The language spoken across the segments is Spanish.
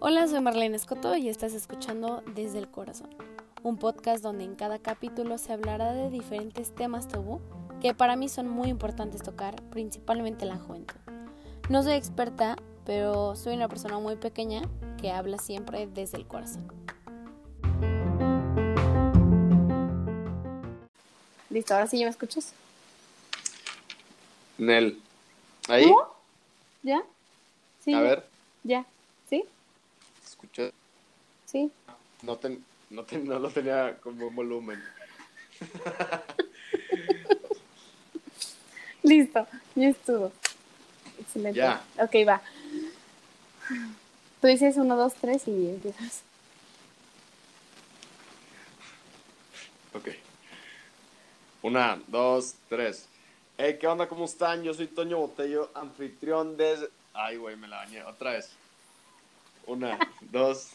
Hola, soy Marlene Escoto y estás escuchando Desde el Corazón, un podcast donde en cada capítulo se hablará de diferentes temas tabú que para mí son muy importantes tocar, principalmente la juventud. No soy experta, pero soy una persona muy pequeña que habla siempre desde el corazón. Listo, ahora sí ya me escuchas. Nel. ¿Ahí? ¿Cómo? ¿Ya? Sí. A ver, Ya. ¿Sí? escucha. Sí. No, ten- no, ten- no lo tenía como volumen. Listo, ya estuvo. Excelente. Ya. Ok, va. Tú dices uno, dos, tres y empiezas. Ok. Una, dos, tres. Hey, ¿qué onda? ¿Cómo están? Yo soy Toño Botello, anfitrión de... Ay, güey, me la bañé. Otra vez. Una, dos,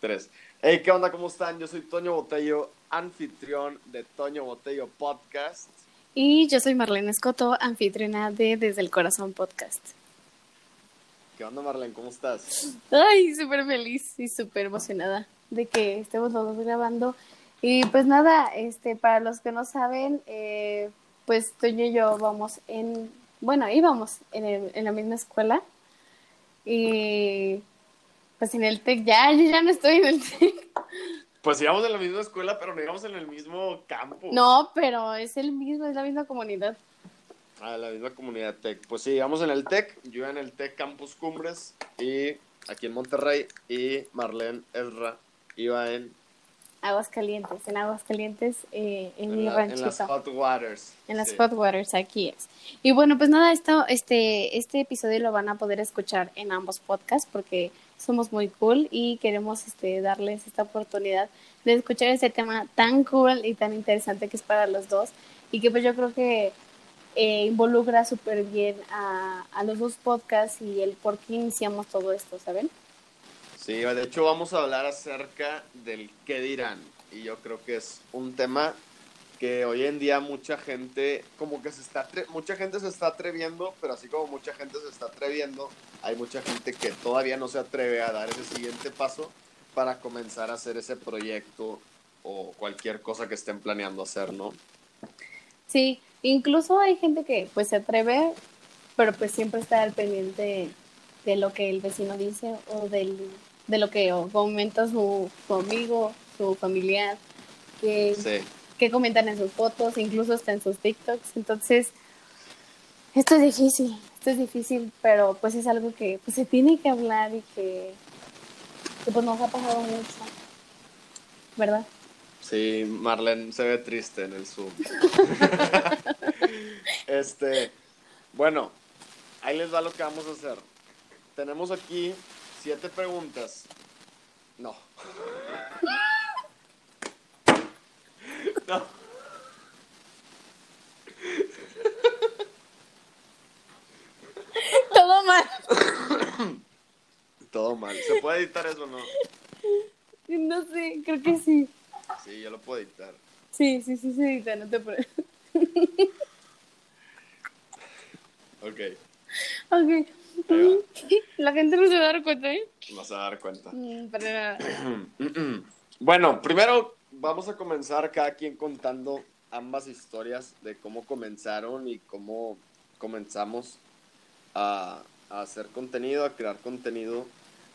tres. Hey, ¿qué onda? ¿Cómo están? Yo soy Toño Botello, anfitrión de Toño Botello Podcast. Y yo soy Marlene Escoto, anfitriona de Desde el Corazón Podcast. ¿Qué onda, Marlene? ¿Cómo estás? Ay, súper feliz y súper emocionada de que estemos los dos grabando. Y pues nada, este, para los que no saben, eh, pues Toño y yo vamos en, bueno, íbamos en, el- en la misma escuela. Y pues en el TEC, ya, yo ya no estoy en el TEC. Pues íbamos en la misma escuela, pero no íbamos en el mismo campus. No, pero es el mismo, es la misma comunidad. A la misma comunidad Tech. Pues sí, vamos en el Tech. Yo en el Tech Campus Cumbres y aquí en Monterrey. Y Marlene Ezra iba en, Aguascalientes, en Aguascalientes, eh, en, mi en, en ranchito. las Hot Waters. En las Sí. Hot Waters, aquí es. Y bueno, pues nada, esto, este, este episodio lo van a poder escuchar en ambos podcasts porque somos muy cool y queremos este, darles esta oportunidad de escuchar este tema tan cool y tan interesante que es para los dos y que pues yo creo que eh, involucra súper bien a, a los dos podcasts y el por qué iniciamos todo esto, ¿saben? Sí, de hecho vamos a hablar acerca del qué dirán. Y yo creo que es un tema que hoy en día mucha gente, como que se está, mucha gente se está atreviendo, pero así como mucha gente se está atreviendo, hay mucha gente que todavía no se atreve a dar ese siguiente paso para comenzar a hacer ese proyecto o cualquier cosa que estén planeando hacer, ¿no? Sí, incluso hay gente que pues se atreve, pero pues siempre está al pendiente de lo que el vecino dice o del, de lo que comenta su, su amigo, su familiar, que, Sí. que comentan en sus fotos, incluso hasta en sus TikToks. Entonces, esto es difícil, esto es difícil, pero pues es algo que pues se tiene que hablar y que, que pues nos ha pasado mucho, ¿verdad? Sí, Marlene se ve triste en el Zoom. este, bueno, ahí les va lo que vamos a hacer. Tenemos aquí siete preguntas. No. No. Todo mal. Todo mal. ¿Se puede editar eso o no? No sé, creo que sí. Sí, yo lo puedo editar. Sí, sí, sí, sí, no te preocupes. Ok, Ok. La gente no se va a dar cuenta, ¿eh? vas a dar cuenta. Mm, Para nada. Bueno, primero vamos a comenzar cada quien contando ambas historias de cómo comenzaron y cómo comenzamos a, a hacer contenido, a crear contenido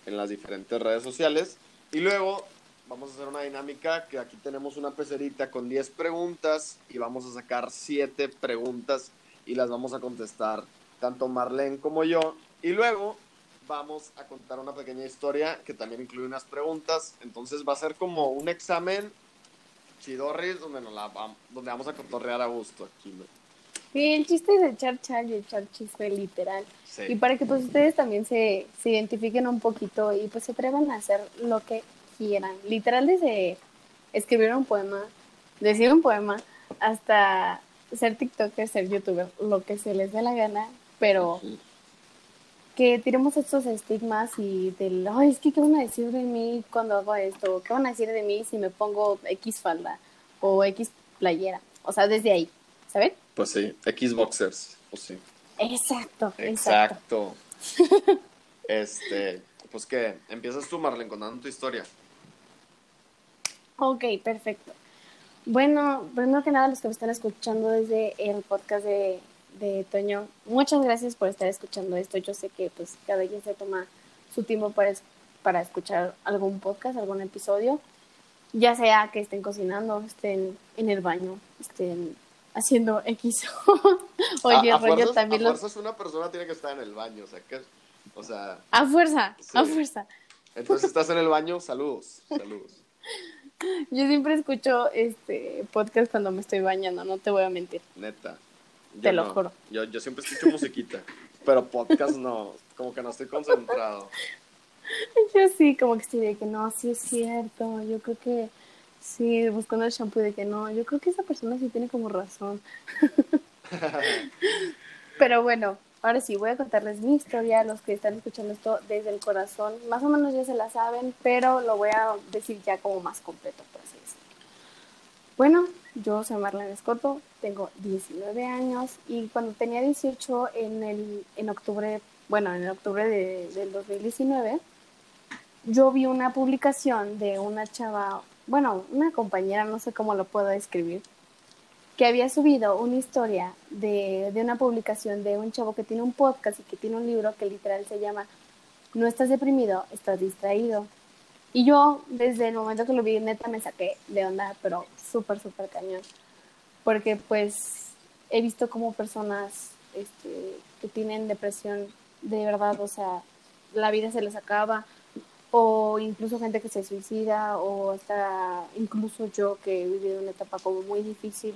en las diferentes redes sociales. Y luego vamos a hacer una dinámica que aquí tenemos una pecerita con 10 preguntas y vamos a sacar 7 preguntas y las vamos a contestar tanto Marlene como yo. Y luego vamos a contar una pequeña historia que también incluye unas preguntas. Entonces va a ser como un examen chidorris donde, nos la donde vamos a cotorrear a gusto aquí. ¿no? Sí, el chiste es echar chal y echar chisme literal. Sí. Y para que pues ustedes también se, se identifiquen un poquito y pues se atrevan a hacer lo que quieran. Literal desde escribir un poema, decir un poema, hasta ser TikToker, ser youtuber, lo que se les dé la gana, pero. Que tiremos estos estigmas y del, ay, es que qué van a decir de mí cuando hago esto, qué van a decir de mí si me pongo X falda o X playera, o sea, desde ahí, ¿saben? Pues sí, Xboxers, pues sí. Exacto, exacto. Exacto. este, pues que empiezas tú, Marlene, contando tu historia. Ok, perfecto. Bueno, primero que nada, los que me están escuchando desde el podcast de, de Toño, muchas gracias por estar escuchando esto. Yo sé que pues cada quien se toma su tiempo para, para escuchar algún podcast, algún episodio, ya sea que estén cocinando, estén en el baño, estén haciendo X. Oye, a, a rollo fuerzas, también a los... fuerzas una persona tiene que estar en el baño, o sea, que, o sea, A fuerza, a fuerza. entonces estás en el baño, saludos, saludos. Yo siempre escucho este podcast cuando me estoy bañando, no te voy a mentir. Neta. Yo Te lo no. juro. Yo, yo siempre escucho musiquita, pero podcast no, como que no estoy concentrado. Yo sí, como que estoy de que no, sí es cierto. Yo creo que sí, buscando el shampoo de que no. Yo creo que esa persona sí tiene como razón. Pero bueno, ahora sí, voy a contarles mi historia. Los que están escuchando esto desde el corazón, más o menos ya se la saben, pero lo voy a decir ya como más completo, por así decirlo. Bueno, yo soy Marlene Escoto, tengo 19 años y cuando tenía 18 en, el, en octubre, bueno, en octubre de- del 2019, yo vi una publicación de una chava, bueno, una compañera, no sé cómo lo puedo describir, que había subido una historia de, de una publicación de un chavo que tiene un podcast y que tiene un libro que literal se llama No estás deprimido, estás distraído. Y yo, desde el momento que lo vi, neta me saqué de onda, pero súper, súper cañón. Porque pues he visto como personas este, que tienen depresión de verdad, o sea, la vida se les acaba, o incluso gente que se suicida, o hasta incluso yo que he vivido una etapa como muy difícil.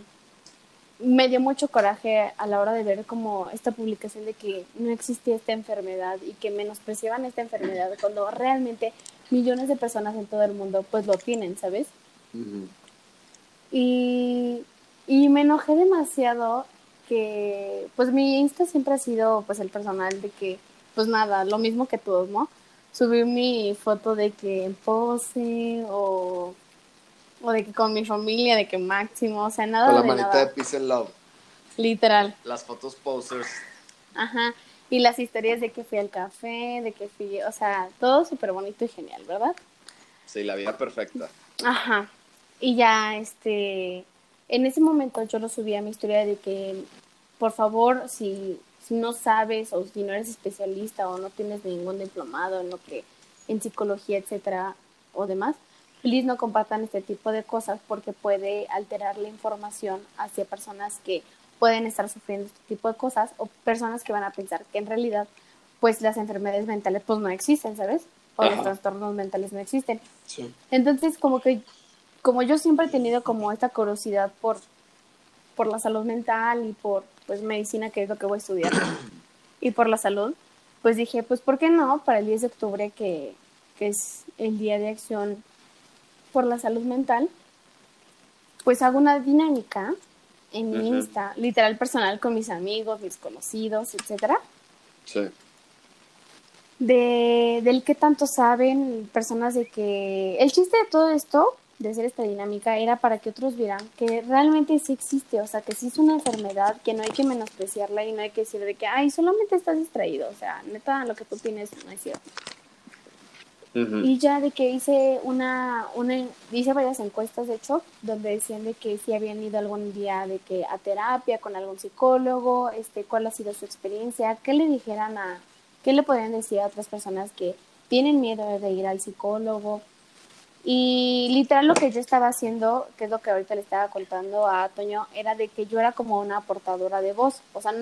Me dio mucho coraje a la hora de ver como esta publicación de que no existía esta enfermedad y que menospreciaban esta enfermedad cuando realmente millones de personas en todo el mundo pues lo tienen, ¿sabes? Y, y me enojé demasiado que, pues mi Insta siempre ha sido pues el personal de que, pues nada, lo mismo que todos, ¿no? Subir mi foto de que en pose o, o de que con mi familia, de que máximo, o sea, nada Con la de manita nada, de Peace and Love. literal, Las fotos posers. ajá. Y las historias de que fui al café, de que fui, o sea, todo súper bonito y genial, ¿verdad? Sí, la vida perfecta. Ajá. Y ya, este, en ese momento yo lo subí a mi historia de que, por favor, si, si no sabes o si no eres especialista o no tienes ningún diplomado en lo que, en psicología, etcétera, o demás, please no compartan este tipo de cosas porque puede alterar la información hacia personas que pueden estar sufriendo este tipo de cosas o personas que van a pensar que en realidad, pues las enfermedades mentales pues no existen, ¿sabes? O los Ajá. trastornos mentales no existen. Sí. Entonces, como que, como yo siempre he tenido como esta curiosidad por, por la salud mental y por, pues, medicina, que es lo que voy a estudiar, y por la salud, pues dije, pues, ¿por qué no? Para el 10 de octubre, que, que es el Día de Acción por la Salud Mental, pues hago una dinámica en mi Ujú. Insta, literal personal, con mis amigos, mis conocidos, etcétera, Sí. de, del que tanto saben personas de que el chiste de todo esto de hacer esta dinámica era para que otros vieran que realmente sí existe, o sea, que sí es una enfermedad, que no hay que menospreciarla y no hay que decir de que, ay, solamente estás distraído, o sea, neta, lo que tú tienes no es cierto. Y ya de que hice una, una, hice varias encuestas, de hecho, donde decían de que si habían ido algún día de que a terapia con algún psicólogo, este, cuál ha sido su experiencia, qué le dijeran a, qué le podrían decir a otras personas que tienen miedo de ir al psicólogo. Y literal lo que yo estaba haciendo, que es lo que ahorita le estaba contando a Toño, era de que yo era como una portadora de voz. O sea,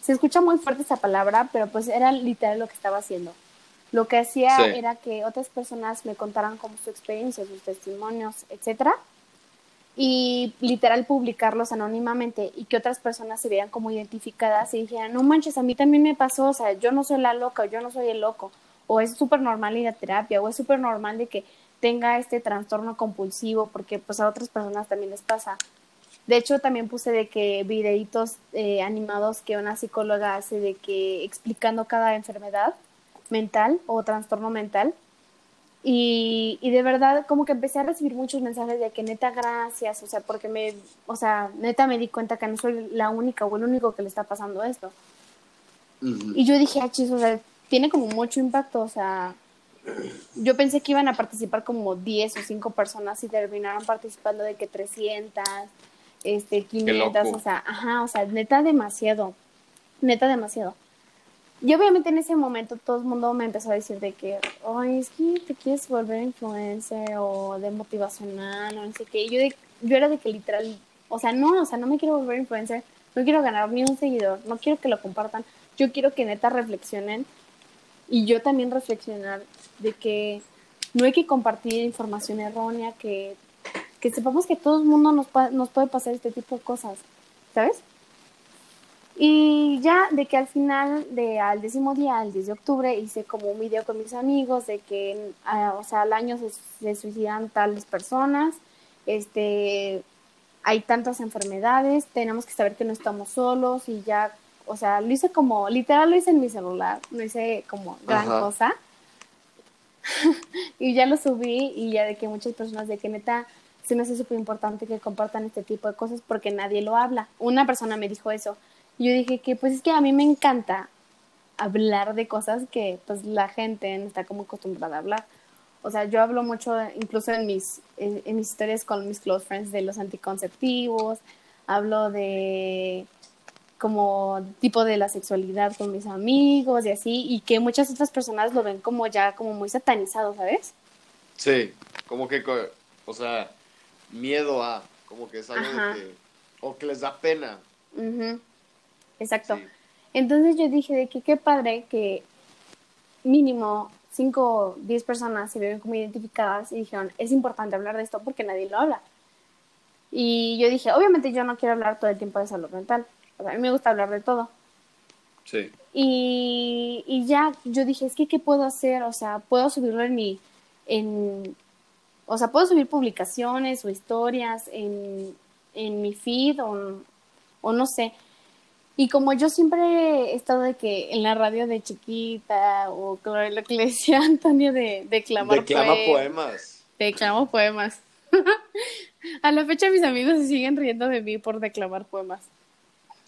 se escucha muy fuerte esa palabra, pero pues era literal lo que estaba haciendo. Lo que hacía Sí. era que otras personas me contaran como su experiencia, sus testimonios, etcétera, y literal publicarlos anónimamente y que otras personas se vieran como identificadas y dijeran, no manches, a mí también me pasó, o sea, yo no soy la loca, o yo no soy el loco, o es súper normal ir a terapia, o es súper normal de que tenga este trastorno compulsivo, porque pues a otras personas también les pasa. De hecho, también puse de que videitos eh, animados que una psicóloga hace de que explicando cada enfermedad mental o trastorno mental Y, y de verdad, como que empecé a recibir muchos mensajes de que neta, gracias, o sea, porque me, o sea, neta me di cuenta que no soy la única o el único que le está pasando esto. Y yo dije, ah, chis, o sea, tiene como mucho impacto, o sea, yo pensé que iban a participar como 10 o 5 personas y terminaron participando de que 300, este, 500, loco. o sea, ajá, o sea, neta demasiado, neta demasiado. Y obviamente en ese momento todo el mundo me empezó a decir de que, ay, es que te quieres volver influencer o de motivacional o no sé qué. Yo, de- yo era de que literal, o sea, no, o sea, no me quiero volver influencer, no quiero ganar ni un seguidor, no quiero que lo compartan, yo quiero que neta reflexionen y yo también reflexionar de que no hay que compartir información errónea, que, que sepamos que todo el mundo nos, nos puede pasar este tipo de cosas, ¿sabes? Y ya de que al final, de al décimo día, al 10 de octubre, hice como un video con mis amigos de que, ah, o sea, al año se, se suicidan tales personas, este, hay tantas enfermedades, tenemos que saber que no estamos solos y ya, o sea, lo hice como, literal lo hice en mi celular, no hice como gran Ajá. cosa. y ya lo subí y ya de que muchas personas de que neta se me hace súper importante que compartan este tipo de cosas porque nadie lo habla. Una persona me dijo eso. Y yo dije que pues es que a mí me encanta hablar de cosas que pues la gente no está como acostumbrada a hablar. O sea, yo hablo mucho, incluso en mis, en, en mis historias con mis close friends, de los anticonceptivos, hablo de como tipo de la sexualidad con mis amigos y así, y que muchas otras personas lo ven como ya como muy satanizado, ¿sabes? Sí, como que, o sea, miedo a, como que es algo de que, o que les da pena. Ujú. Exacto. Sí. Entonces yo dije de que qué padre que mínimo 5 o 10 personas se vieron como identificadas y dijeron, es importante hablar de esto porque nadie lo habla. Y yo dije, obviamente yo no quiero hablar todo el tiempo de salud mental. O sea, a mí me gusta hablar de todo. Sí. Y, y ya yo dije, es que ¿qué puedo hacer? O sea, puedo subirlo en mi, en, o sea, puedo subir publicaciones o historias en, en mi feed o, o no sé. Y como yo siempre he estado de que en la radio de chiquita o lo que le decía Antonio de declamar Declama poe- poemas. Declamo poemas. A la fecha mis amigos se siguen riendo de mí por declamar poemas.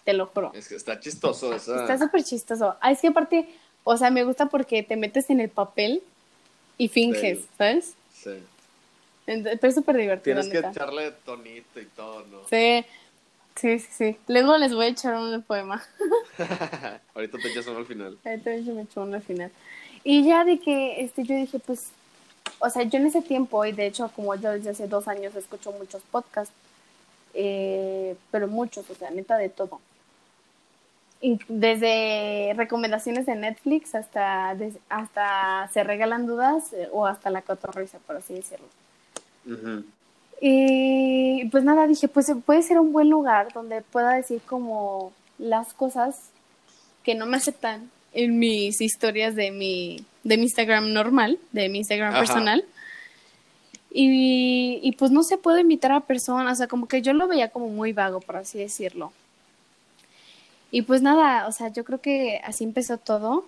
Te lo juro. Es que está chistoso esa. Está súper chistoso. Ah, es que aparte, o sea, me gusta porque te metes en el papel y finges, Sí. ¿sabes? Sí. Pero es súper divertido. Tienes que echarle tonito y todo, ¿no? Sí, sí, sí, sí. Luego les voy a echar un poema. Ahorita te echas uno al final. Entonces yo me echó uno al final. Y ya de que este, yo dije, pues, o sea, yo en ese tiempo, y de hecho, como yo desde hace dos años escucho muchos podcasts, eh, pero muchos, o sea, neta de todo. Y Desde recomendaciones de Netflix hasta, hasta se regalan dudas eh, o hasta la cotorrisa, por así decirlo. Ujú. Y pues nada, dije, pues puede ser un buen lugar donde pueda decir como las cosas que no me aceptan en mis historias de mi, de mi Instagram normal, de mi Instagram Ajá. personal. Y, y pues no se puede invitar a personas, o sea, como que yo lo veía como muy vago, por así decirlo. Y pues nada, o sea, yo creo que así empezó todo,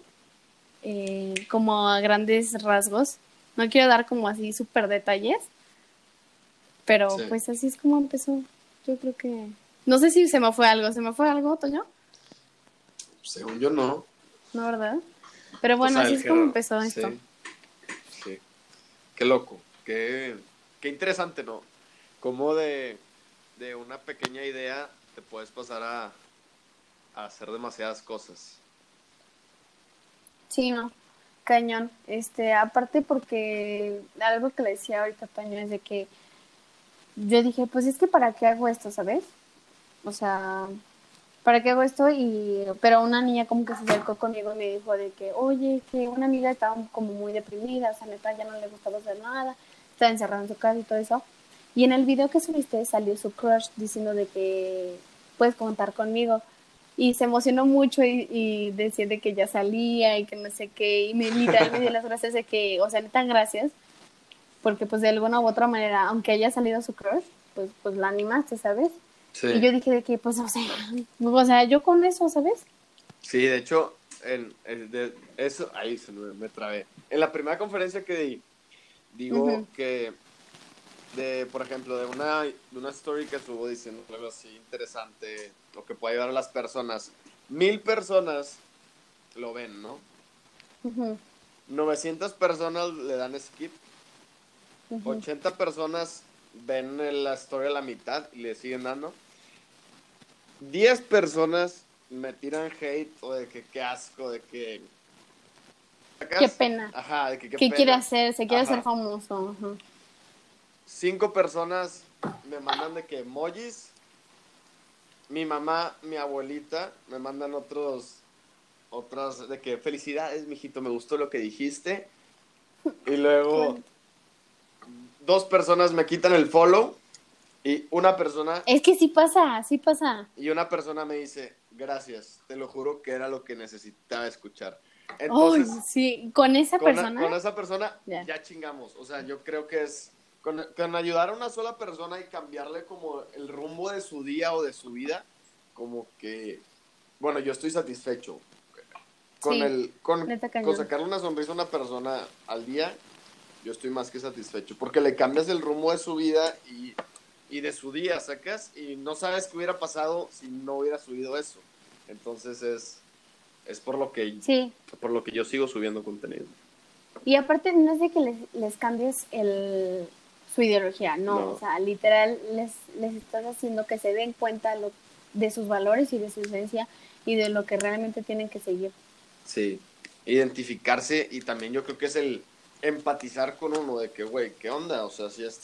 eh, como a grandes rasgos. No quiero dar como así súper detalles, pero Sí. pues así es como empezó. Yo creo que... No sé si se me fue algo, ¿se me fue algo, Toño? Según yo, no. No, ¿verdad? Pero bueno, O sea, así es como empezó Sí. esto. Sí. Qué loco. Qué, qué interesante, ¿no? Cómo de, de una pequeña idea te puedes pasar a, a hacer demasiadas cosas. Sí, no, cañón. Este, aparte porque algo que le decía ahorita Toño es de que yo dije, pues es que para qué hago esto, ¿sabes? O sea, ¿para qué hago esto? Y, pero una niña como que se acercó conmigo y me dijo de que, oye, que una amiga estaba como muy deprimida, o sea, neta, ya no le gustaba hacer nada, estaba encerrada en su casa y todo eso. Y en el video que subiste salió su crush diciendo de que puedes contar conmigo. Y se emocionó mucho y, y decía de que ya salía y que no sé qué. Y me literal me dio las gracias de que, o sea, neta, gracias. Porque pues de alguna u otra manera, aunque haya salido su crush, pues, pues la animaste, ¿sabes? Sí. Y yo dije de que, pues, o sea, o sea, yo con eso, ¿sabes? Sí, de hecho, en, en- de- eso, ahí se me, me trabé. En la primera conferencia que di, digo que de, por ejemplo, de una, de una story que subo diciendo algo así interesante, o que puede ayudar a las personas, mil personas lo ven, ¿no? 900 personas le dan skip, 80 personas ven la story a la mitad y le siguen dando, 10 personas me tiran hate o de que qué asco, de que... Qué pena. Ajá, de que qué, quiere hacer? Se quiere hacer famoso. Cinco personas me mandan de que emojis. Mi mamá, mi abuelita me mandan otros, otras de que felicidades, mijito, me gustó lo que dijiste. Y luego dos personas me quitan el follow y una persona... Es que sí pasa, sí pasa. Y una persona me dice, gracias, te lo juro que era lo que necesitaba escuchar. Entonces, sí, con esa persona. Con esa persona ya chingamos. O sea, yo creo que es con, ayudar a una sola persona y cambiarle como el rumbo de su día o de su vida, como que, bueno, yo estoy satisfecho. Con, el, con, con sacarle una sonrisa a una persona al día, yo estoy más que satisfecho, porque le cambias el rumbo de su vida y, y de su día, sacas, y no sabes qué hubiera pasado si no hubiera subido eso. Entonces es, es por lo que por lo que yo sigo subiendo contenido. Y aparte no es de que les, les cambies el, su ideología, no, o sea, literal les, les estás haciendo que se den cuenta lo, de sus valores y de su esencia y de lo que realmente tienen que seguir. Sí, identificarse y también yo creo que es el empatizar con uno de que, güey, ¿qué onda? O sea, si es...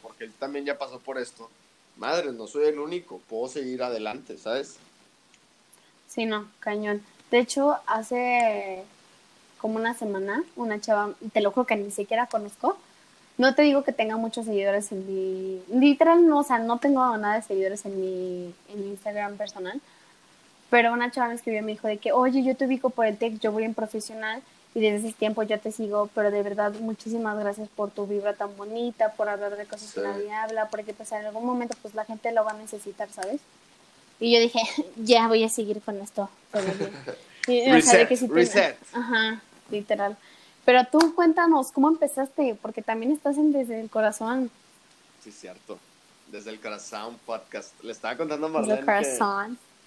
Porque él también ya pasó por esto. Madre, no soy el único, puedo seguir adelante, ¿sabes? Sí, no, cañón. De hecho, hace como una semana, una chava, te lo juro que ni siquiera conozco, no te digo que tenga muchos seguidores en mi... Literal, no, o sea, no tengo nada de seguidores en mi, en mi Instagram personal. Pero una chava me escribió y me dijo de que, oye, yo te ubico por el tech, yo voy en profesional y desde ese tiempo yo te sigo, pero de verdad muchísimas gracias por tu vibra tan bonita, por hablar de cosas que nadie habla, porque pues en algún momento pues la gente lo va a necesitar, ¿sabes? Y yo dije, ya voy a seguir con esto. reset, reset. Ajá, literal. Pero tú cuéntanos, ¿cómo empezaste? Porque también estás en Desde el Corazón. Sí, cierto. Desde el Corazón podcast. Le estaba contando a Marlene que,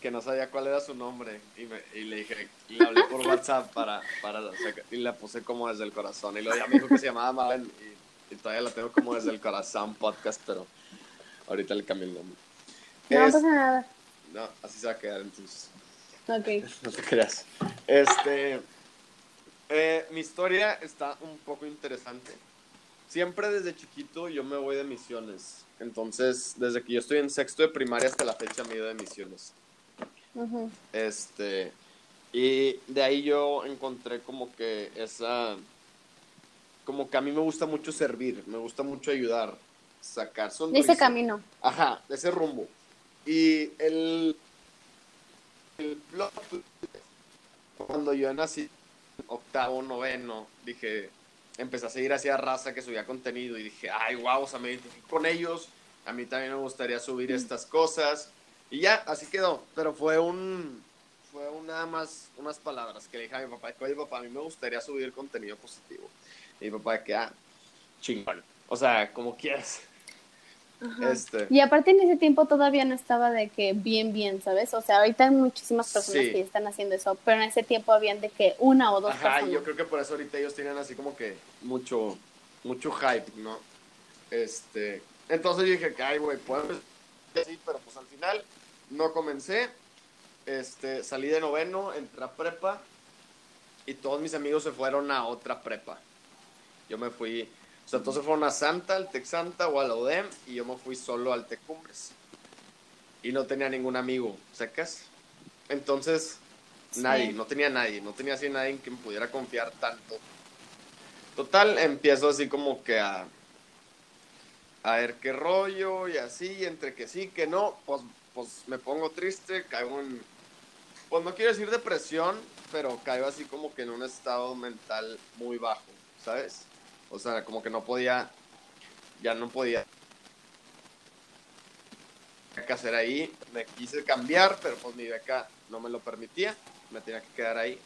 que, no sabía cuál era su nombre y, me, y le dije, y le hablé por WhatsApp para, para y la puse como Desde el Corazón. Y luego ya me dijo que se llamaba Marlene y, todavía la tengo como Desde el Corazón podcast, pero ahorita le cambié el nombre. No pasa nada. No, así se va a quedar entonces. Ok. no te creas. Este... Eh, mi historia está un poco interesante. Siempre desde chiquito yo me voy de misiones. Entonces, desde que yo estoy en sexto de primaria hasta la fecha me he ido de misiones. Este. Y de ahí yo encontré como que esa. Como que a mí me gusta mucho servir, me gusta mucho ayudar, sacar De ese camino. Ajá, de ese rumbo. Y el. El blog, cuando yo nací, octavo, noveno, dije, empecé a seguir hacia raza que subía contenido y dije, ay, wow, o sea, me identifico con ellos, a mí también me gustaría subir estas cosas. Y ya, así quedó, pero fue un, fue nada más unas palabras que le dije a mi papá, oye papá, a mí me gustaría subir contenido positivo. Y mi papá, que, ah, chingón, o sea, como quieras. Este. Y aparte en ese tiempo todavía no estaba de que bien, bien, ¿sabes? O sea, ahorita hay muchísimas personas que están haciendo eso, pero en ese tiempo habían de que una o dos Ajá, yo creo que por eso ahorita ellos tienen así como que mucho, mucho hype, ¿no? Este, entonces yo dije que, ay, güey, puedo sí, pero pues al final no comencé, este, salí de noveno, entré a prepa y todos mis amigos se fueron a otra prepa. Yo me fui o sea, entonces fueron a Santa, al Tec Santa o a la UDEM y yo me fui solo al Tec Cumbres. Y no tenía ningún amigo, ¿sacas? Entonces, nadie, no tenía nadie, no tenía así nadie en quien pudiera confiar tanto. Total, empiezo así como que a, a ver qué rollo y así, entre que sí, que no, pues, pues me pongo triste, caigo en, pues no quiero decir depresión, pero caigo así como que en un estado mental muy bajo, ¿sabes? O sea, como que no podía, ya no podía que hacer ahí. Me quise cambiar, pero pues mi beca no me lo permitía. Me tenía que quedar ahí.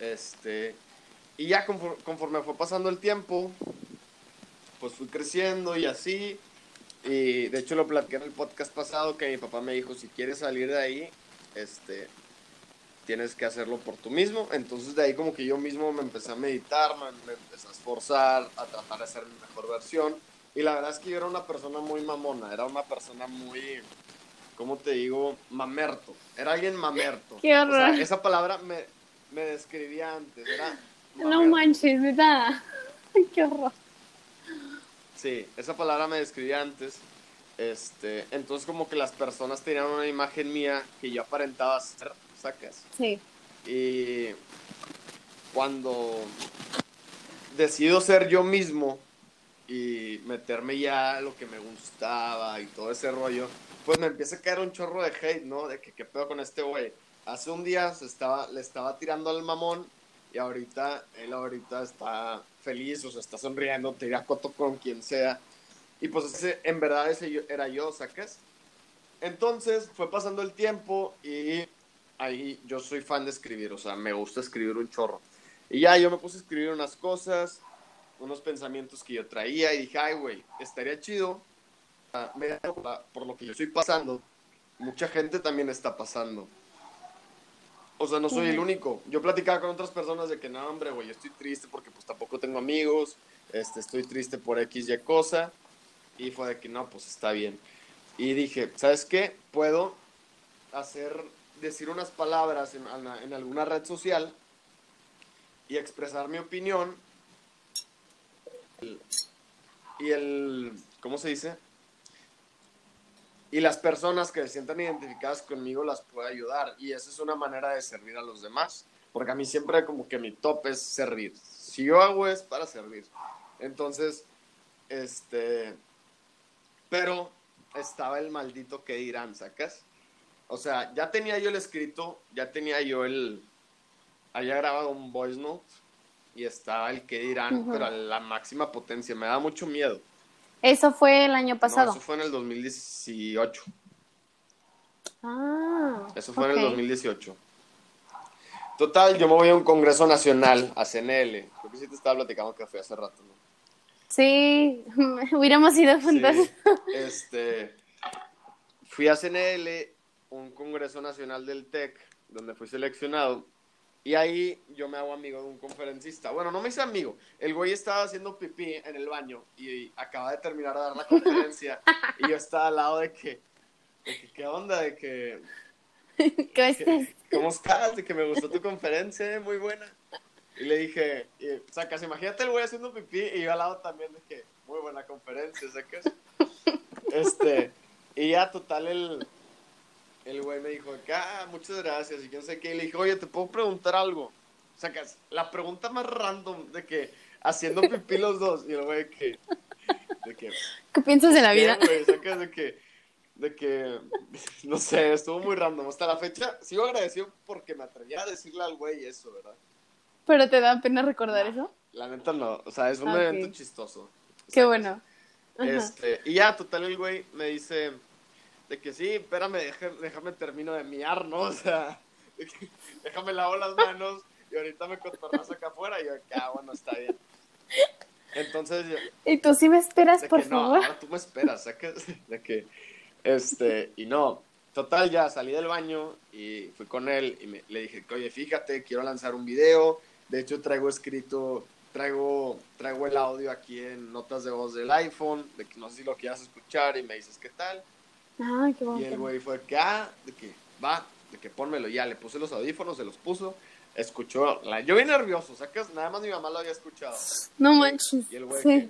Este, y ya conforme, fue pasando el tiempo, pues fui creciendo y así. Y de hecho lo platiqué en el podcast pasado que mi papá me dijo, si quieres salir de ahí, este, tienes que hacerlo por tú mismo. Entonces de ahí como que yo mismo me empecé a meditar, me, me, empecé a esforzar, a tratar de ser mi mejor versión. Y la verdad es que yo era una persona muy mamona, era una persona muy, ¿cómo te digo? Mamerto. Era alguien mamerto. Qué horror. esa palabra me, me describía antes, era no manches, ¿verdad? Qué horror. Sí, esa palabra me describía antes. Este, entonces como que las personas tenían una imagen mía que yo aparentaba ser, sacas. Sí. Y cuando decido ser yo mismo y meterme ya lo que me gustaba y todo ese rollo, pues me empieza a caer un chorro de hate, ¿no? De que qué pedo con este güey. Hace un día se estaba, le estaba tirando al mamón y ahorita, él ahorita está feliz, o sea, está sonriendo, te irá coto con quien sea. Y pues ese, en verdad ese era yo, ¿sacas? Entonces fue pasando el tiempo y ahí yo soy fan de escribir, o sea, me gusta escribir un chorro. Y ya yo me puse a escribir unas cosas, unos pensamientos que yo traía y dije, ay, güey, estaría chido. Por lo que yo estoy pasando, mucha gente también está pasando. O sea, no soy el único. Yo platicaba con otras personas de que, no, hombre, güey, estoy triste porque pues tampoco tengo amigos, este, estoy triste por X y cosa. Y fue de que, no, pues está bien. Y dije, ¿sabes qué? Puedo hacer, decir unas palabras en, en alguna red social y expresar mi opinión. Y el, ¿cómo se dice? Y las personas que se sientan identificadas conmigo las puedo ayudar. Y esa es una manera de servir a los demás. Porque a mí siempre como que mi top es servir. Si yo hago es para servir. Entonces, este... Pero estaba el maldito que dirán, ¿sacas? O sea, ya tenía yo el escrito, ya tenía yo el... Había grabado un voice note y estaba el que dirán, pero a la máxima potencia. Me da mucho miedo. Eso fue el año pasado. eso fue en el 2018. Ah. Eso fue en el 2018. Total, yo me voy a un congreso nacional, a CNL. Creo que sí te estaba platicando que fui hace rato, ¿no? Sí, hubiéramos ido juntos. este, fui a CNL, un congreso nacional del TEC, donde fui seleccionado. Y ahí yo me hago amigo de un conferencista. Bueno, no me hice amigo. El güey estaba haciendo pipí en el baño y acaba de terminar de dar la conferencia. y yo estaba al lado de que, ¿qué onda? De que... ¿Cómo estás? ¿Cómo estás? De que me gustó tu conferencia, eh, muy buena. Y le dije, o sea, casi imagínate el güey haciendo pipí y yo al lado también de que, muy buena conferencia, ¿sacas? Este, y ya total el, el güey me dijo, ah, muchas gracias, y quién sé qué, y le dije, oye, ¿te puedo preguntar algo? O sea, la pregunta más random de que, haciendo pipí los dos, y el güey que, de que... ¿Qué piensas de la vida? Güey, sacas de que, de que, no sé, estuvo muy random. Hasta la fecha, sigo agradecido porque me atreví a decirle al güey eso, ¿verdad? ¿Pero te da pena recordar eso? La neta no, o sea, es un evento chistoso. Qué bueno. Este, y ya, total, el güey me dice de que sí, espérame, déjame, termino de miar, ¿no? O sea, déjame lavar las manos y ahorita me cotorras acá afuera y yo, ah, bueno, está bien. Entonces yo, ¿Y tú sí me esperas, por favor? No, ahora tú me esperas, ¿sabes? De que, este, y no, total, ya salí del baño y fui con él y me, le dije, oye, fíjate, quiero lanzar un video, de hecho traigo escrito, traigo, traigo el audio aquí en notas de voz del iPhone, de que no sé si lo quieras escuchar y me dices qué tal. Y el güey fue que, ah, de que, va, de que pónmelo ya. Le puse los audífonos, se los puso, escuchó. La, yo vi nervioso, sacas, nada más mi mamá lo había escuchado. No manches. Y el güey que,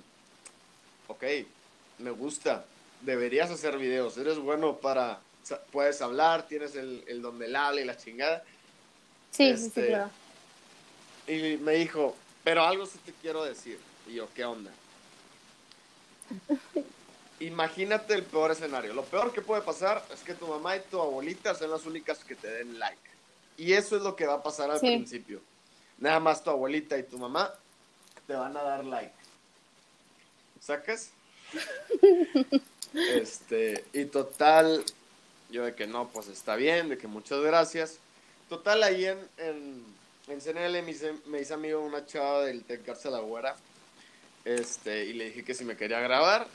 ok, me gusta, deberías hacer videos, eres bueno para, puedes hablar, tienes el, el don del habla y la chingada. Sí, sí, sí, este, claro. Y me dijo, pero algo sí te quiero decir. Y yo, ¿qué onda? imagínate el peor escenario. Lo peor que puede pasar es que tu mamá y tu abuelita sean las únicas que te den like. Y eso es lo que va a pasar al principio. Nada más tu abuelita y tu mamá te van a dar like. ¿Sacas? este, y total, yo de que no, pues está bien, de que muchas gracias. Total, ahí en, en CNL me hice, me hice amigo una chava del Tec Garza La Güera. Este, y le dije que si me quería grabar.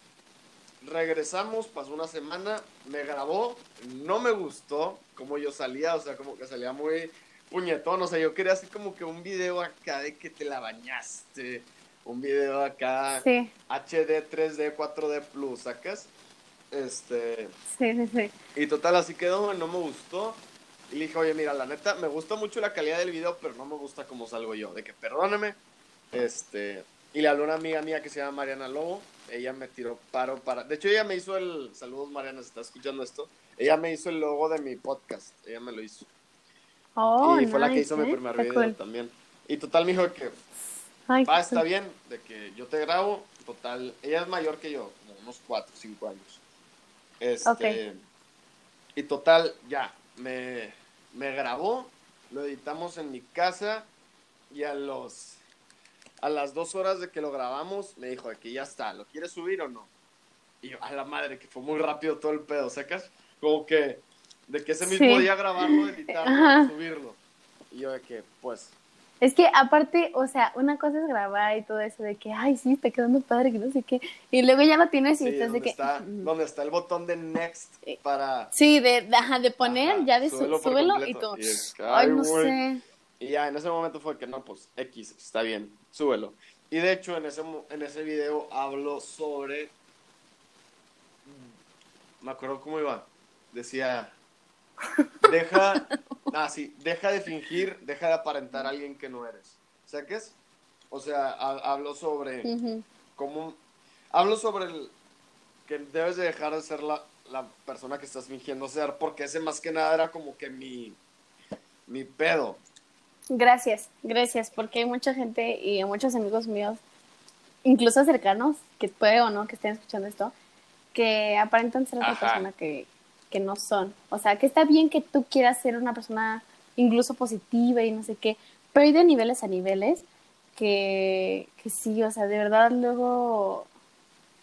Regresamos, pasó una semana, me grabó, no me gustó como yo salía, o sea, como que salía muy puñetón, o sea, yo quería así como que un video acá de que te la bañaste, un video acá Sí, HD, 3D, 4D Plus, ¿sacas? Este, sí, sí, sí. y total, así quedó, no me gustó. Y le dije, oye, mira, la neta, me gusta mucho la calidad del video, pero no me gusta cómo salgo yo. De que perdóname. Este, y le habló una amiga mía que se llama Mariana Lobo. Ella me tiró paro para. De hecho, ella me hizo el. Saludos, Mariana, si está escuchando esto. Ella me hizo el logo de mi podcast. Ella me lo hizo. Oh, y fue la que hizo mi primer Está video cool. también. Y total, me dijo que Ay, va, qué está cool. bien, de que yo te grabo. Total, ella es mayor que yo, como unos 4 o 5 años. Este. Y total, ya, me, me grabó, lo editamos en mi casa y a los a las dos horas de que lo grabamos me dijo de que ya está, ¿lo quieres subir o no? Y yo, a la madre, que fue muy rápido todo el pedo, ¿sacas? Como que de que ese mismo Sí. día grabarlo, editarlo, Ajá. subirlo. Y yo de que, pues, Es que aparte, o sea, una cosa es grabar y todo eso de que, ay, sí, está quedando padre, que no sé qué. Y luego ya lo tienes y sí, estás de que... está, mm. donde está el botón de next Eh, para... Sí, de, de, de poner, Ajá, ya de súbelo súbelo, y tú. Y es Ay, ay, no güey. sé. Y ya en ese momento fue que no, pues X, está bien, súbelo. Y de hecho en ese, en ese video hablo sobre... Me acuerdo cómo iba. Decía, deja... Ah, sí, deja de fingir, deja de aparentar a alguien que no eres. ¿Sabes? O sea, ha- hablo sobre cómo... Hablo sobre el... que debes de dejar de ser la, la persona que estás fingiendo ser, porque ese más que nada era como que mi... Mi pedo. Gracias, gracias, porque hay mucha gente y muchos amigos míos, incluso cercanos, que puede o no que estén escuchando esto, que aparentan ser otra Ajá. persona que, que no son. O sea, que está bien que tú quieras ser una persona incluso positiva y no sé qué, pero hay de niveles a niveles que, que sí, o sea, de verdad luego,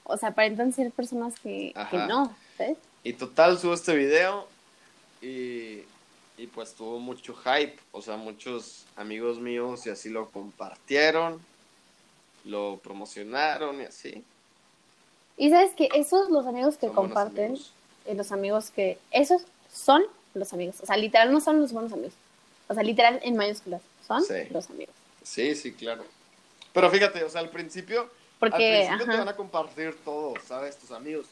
o sea, aparentan ser personas que, que no, ¿sabes? Y total, subo este video y, y pues tuvo mucho hype. O sea, muchos amigos míos y así lo compartieron, lo promocionaron y así. Y sabes que esos los amigos que Son comparten, amigos. eh, los amigos que, esos son los amigos, o sea, literal no son los buenos amigos, o sea, literal en mayúsculas, son Sí. los amigos. Sí, sí, claro. Pero fíjate, o sea, al principio, Porque, al principio te van a compartir todo, ¿sabes? Tus amigos.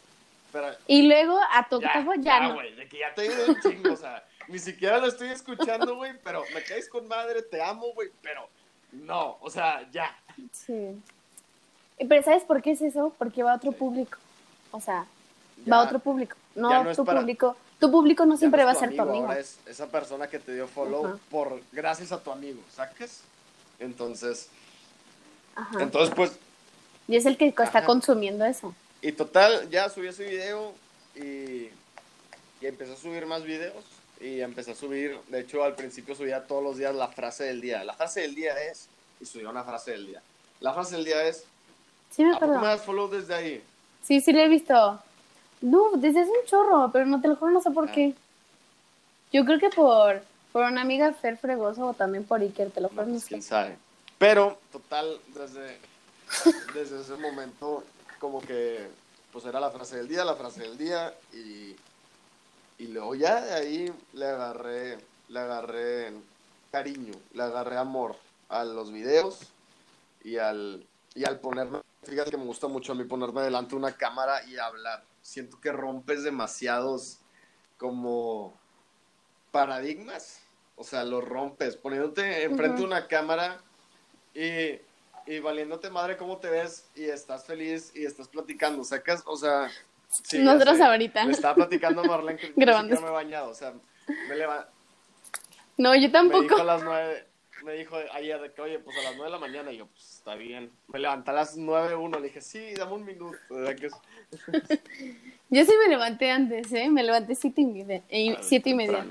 Pero Y luego a tu ya, ya, ya, no. güey, de que ya te he ido un chingo, o sea, ni siquiera lo estoy escuchando, güey, pero me caes con madre, te amo, güey, pero no, o sea, ya. Sí. Pero ¿sabes por qué es eso? Porque va a otro Sí. público. O sea, Ya- va a otro público. No, no tu para- público. Tu público no ya siempre no va a ser tu amigo. Ahora es esa persona que te dio follow por gracias a tu amigo, ¿sacas? Entonces, Ajá. entonces pues, y es el que está Ajá. consumiendo eso. y total, ya subí ese video y, y empecé a subir más videos y empecé a subir, de hecho al principio subía todos los días la frase del día. La frase del día es, y subía una frase del día. La frase del día es, Sí, me ¿a poco acuerdo. me das follow desde ahí? Sí, sí lo he visto. No, desde hace un chorro, pero no te lo juro, no sé por Ah. qué. Yo creo que por, por una amiga Fer Fregoso o también por Iker, te lo juro, No, pues, quién sabe. Pero, total, desde, desde ese momento, como que, pues era la frase del día, la frase del día, y, y luego ya de ahí le agarré, le agarré cariño, le agarré amor a los videos y al, y al ponerme, fíjate que me gusta mucho a mí ponerme delante de una cámara y hablar. Siento que rompes demasiados como paradigmas, o sea, los rompes, poniéndote enfrente de Ujú. una cámara y, y valiéndote madre cómo te ves y estás feliz y estás platicando, sacas, o sea, sí, Nosotros ahorita. Le estaba platicando Marlene que siquiera me he bañado, o sea, me, leva- No, yo me dijo tampoco. a las nueve, me dijo ayer de que, oye, pues a las nueve de la mañana, y yo, pues está bien. Me levanté a las nueve uno, le dije, sí, dame un minuto. Yo sí me levanté antes, ¿eh? Me levanté siete y media. eh, siete y media.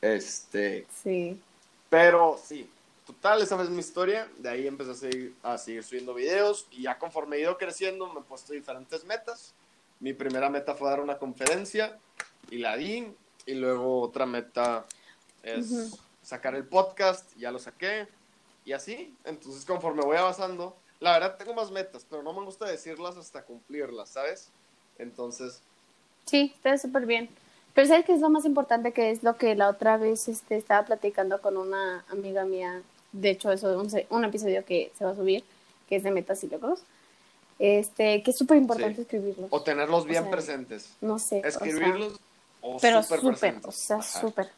Este, Sí. pero sí, total, esa es mi historia. De ahí empecé a seguir, a seguir subiendo videos y ya conforme he ido creciendo me he puesto diferentes metas. Mi primera meta fue dar una conferencia y la di. Y luego otra meta es Ujú. sacar el podcast, ya lo saqué, y así. Entonces, conforme voy avanzando, la verdad tengo más metas, pero no me gusta decirlas hasta cumplirlas, ¿sabes? Entonces. Sí, está súper bien. Pero ¿sabes qué es lo más importante? Que es lo que la otra vez este, estaba platicando con una amiga mía. De hecho, eso es un, un episodio que se va a subir, que es de metas y logros. Este, que es súper importante Sí. escribirlos. O tenerlos bien sea, presentes. No sé. o sea, Escribirlos o pero súper o sea, súper.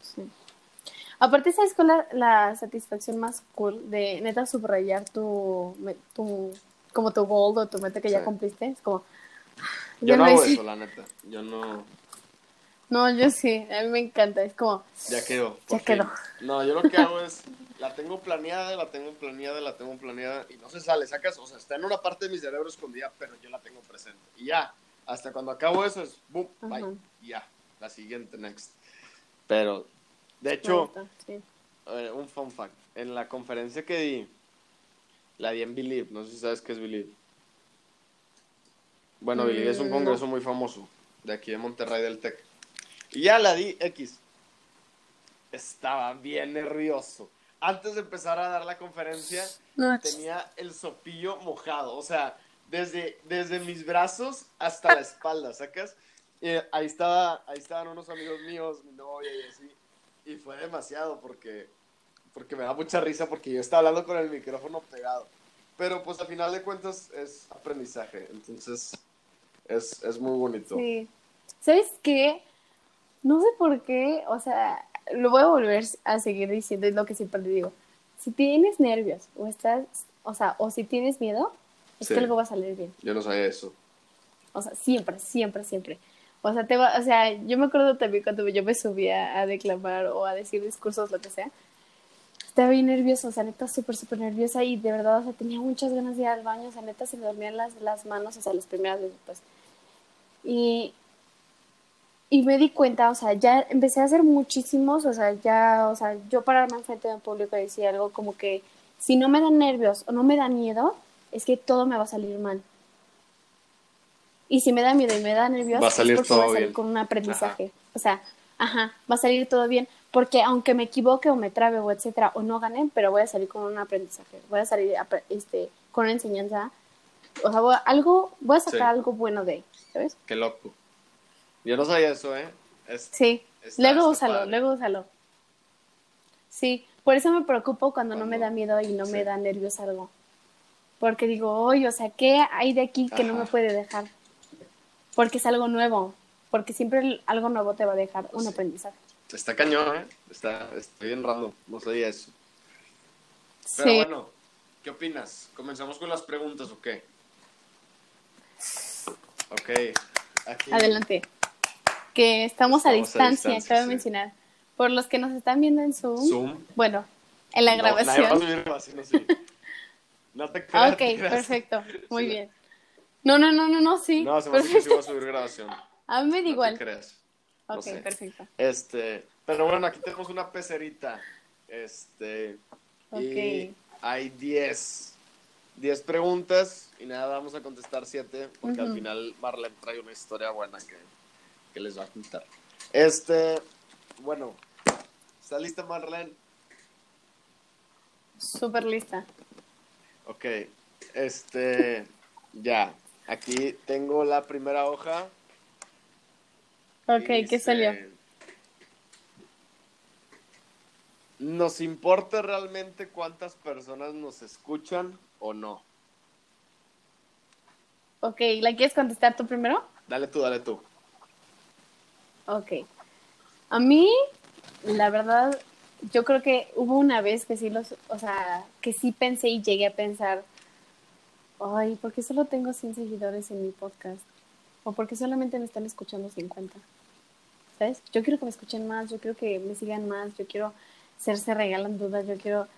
Sí. Aparte, ¿sabes cuál es la, la satisfacción más cool de neta subrayar tu, tu como tu goal o tu meta que ya cumpliste? Es como, Yo no hago hice. eso, la neta. Yo no. No, yo sí, a mí me encanta, es como, Ya quedó. Ya fin. quedó. No, yo lo que hago es, la tengo planeada, la tengo planeada, la tengo planeada y no se sale, sacas, o sea, está en una parte de mi cerebro escondida, pero yo la tengo presente. Y ya, hasta cuando acabo eso es, boom, bye, y ya, la siguiente, next. Pero, de hecho, gusta, sí. eh, un fun fact, en la conferencia que di, la di en Believe, no sé si sabes qué es Believe. Bueno, Mm, Believe es un no. congreso muy famoso, de aquí de Monterrey del TEC. Y ya la di X. Estaba bien nervioso. Antes de empezar a dar la conferencia, No, tenía el sopillo mojado. O sea, desde, desde mis brazos hasta la espalda, ¿sacas? Y ahí, estaba, ahí estaban unos amigos míos, mi novia y así. Y fue demasiado porque, porque me da mucha risa porque yo estaba hablando con el micrófono pegado. Pero pues al final de cuentas es aprendizaje. Entonces es, es muy bonito. Sí. ¿Sabes qué? No sé por qué, o sea, lo voy a volver a seguir diciendo, es lo que siempre le digo. Si tienes nervios o estás, o sea, o si tienes miedo, es Sí. que algo va a salir bien. Yo no sabía eso. O sea, siempre, siempre, siempre. O sea, te va, o sea, yo me acuerdo también cuando yo me subía a declamar o a decir discursos, lo que sea. Estaba bien nerviosa, o sea, neta, súper, súper nerviosa y de verdad, o sea, tenía muchas ganas de ir al baño, o sea, neta, se me dormían las, las manos, o sea, las primeras veces, pues. Y, y me di cuenta, o sea, ya empecé a hacer muchísimos, o sea, ya, o sea, yo pararme enfrente de un público y decir algo como que si no me dan nervios o no me da miedo, es que todo me va a salir mal. Y si me da miedo y me da nervios, Va a salir todo voy a salir bien. con un aprendizaje. O sea, ajá, va a salir todo bien, porque aunque me equivoque o me trabe o etcétera, o no gane, pero voy a salir con un aprendizaje, voy a salir este, con una enseñanza, o sea, voy a, algo, voy a sacar Sí. algo bueno de ahí, ¿sabes? Qué loco. Yo no sabía eso, ¿eh? Es- Sí, Está- luego está úsalo, padre. luego úsalo. Sí, por eso me preocupo cuando, no me da miedo y no me da nervios algo. Porque digo, oye, o sea, ¿qué hay de aquí que no me puede dejar? Porque es algo nuevo, porque siempre algo nuevo te va a dejar un Sí. aprendizaje. Está cañón, ¿eh? Está, está bien raro. No sabía eso. Pero Sí, bueno, ¿qué opinas? ¿Comenzamos con las preguntas o qué? Ok. Aquí. adelante. Que estamos, a Estamos a distancia, sí. mencionar. Por los que nos están viendo en Zoom, Zoom. bueno, en la No, a grabación. grabación así. No te creas. ok, te creas. perfecto, muy Sí. bien. No, no, no, no, no, sí. No, se me hace que sí a subir grabación. A mí me da No igual. te creas. Ok, no sé. perfecto. Este, pero bueno, aquí tenemos una pecerita. Este, y hay 10. 10 preguntas y nada, vamos a contestar 7 porque al final Marlene trae una historia buena que, que les va a contar. Este, bueno, ¿está lista Marlene? Súper lista. Ok, este, ya, aquí tengo la primera hoja. Ok, y ¿qué dice, salió? ¿Nos importa realmente cuántas personas nos escuchan o no? Ok, ¿la quieres contestar tú primero? Dale tú, dale tú. Ok. A mí, la verdad, yo creo que hubo una vez que sí los, o sea, que sí pensé y llegué a pensar, ay, ¿por qué solo tengo 100 seguidores en mi podcast? ¿O por qué solamente me están escuchando 50? ¿Sabes? Yo quiero que me escuchen más, yo quiero que me sigan más, yo quiero ser se regalan dudas, yo quiero...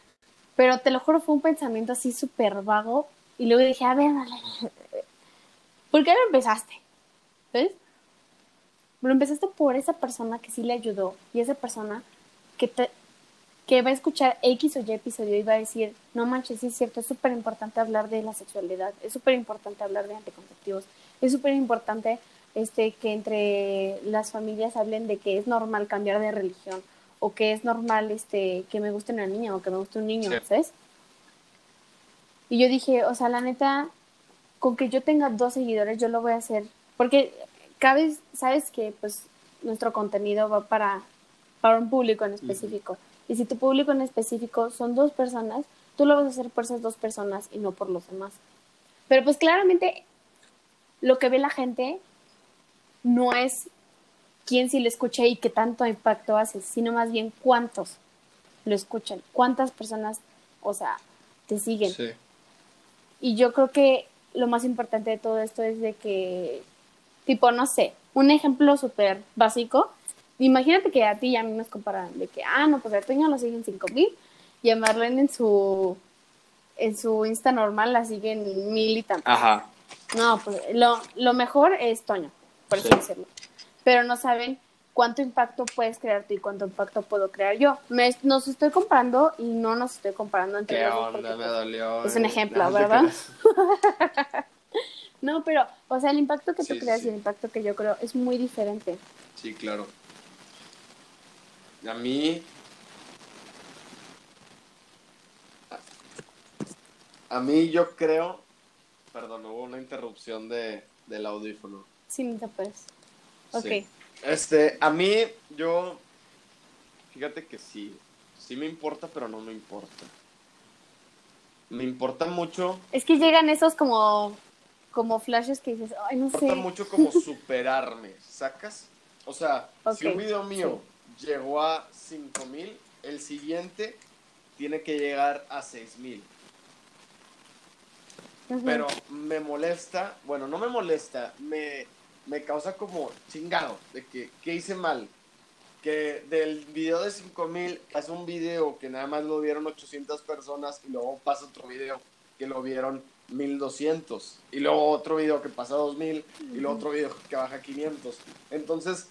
Pero te lo juro, fue un pensamiento así súper vago y luego dije, a ver, Marlene, ¿por qué no empezaste? ¿Sabes? Pero empezaste por esa persona que sí le ayudó y esa persona que te que va a escuchar X o Y episodio y va a decir, no manches, sí es cierto, es súper importante hablar de la sexualidad, es súper importante hablar de anticonceptivos, es súper importante este, que entre las familias hablen de que es normal cambiar de religión o que es normal este que me guste una niña o que me guste un niño, Sí. ¿sabes? Y yo dije, o sea, la neta, con que yo tenga dos seguidores, yo lo voy a hacer. Porque cabe, sabes que pues nuestro contenido va para, para un público en específico. Y si tu público en específico son dos personas, tú lo vas a hacer por esas dos personas y no por los demás. Pero pues claramente lo que ve la gente no es quién sí lo escucha y qué tanto impacto hace, sino más bien cuántos lo escuchan, cuántas personas, o sea, te siguen. Sí. Y yo creo que lo más importante de todo esto es de que, tipo, no sé, un ejemplo súper básico. Imagínate que a ti y a mí nos comparan de que, ah, no, pues a Toño lo siguen 5000 y a Marlene en su, en su Insta normal la siguen mil y tanto. Ajá. No, pues lo, lo mejor es Toño, por así Sí. decirlo. Pero no saben cuánto impacto puedes crear tú y cuánto impacto puedo crear yo. Me, nos estoy comparando y no nos estoy comparando entre ¿Qué los dos onda? Me pues, dolió. es un eh. ejemplo, No ¿verdad? No, pero, o sea, el impacto que tú Sí, creas sí. y el impacto que yo creo es muy diferente. Sí, claro. A mí. A mí yo creo. Perdón, hubo una interrupción de, del audífono. Sí, no te puedes. Ok. Sí. Este, a mí, yo. Fíjate que sí. Sí me importa, pero no me importa. Me importa mucho. Es que llegan esos como, como flashes que dices, ay, no sé. mucho como superarme, ¿sacas? O sea, si un video mío llegó a 5000, el siguiente tiene que llegar a 6000. Ujú. Pero me molesta, bueno, no me molesta, me, me causa como chingado de que, ¿qué hice mal? Que del video de 5000 hace un video que nada más lo vieron 800 personas y luego pasa otro video que lo vieron 1200 y luego otro video que pasa 2000 y luego otro video que baja 500. Entonces,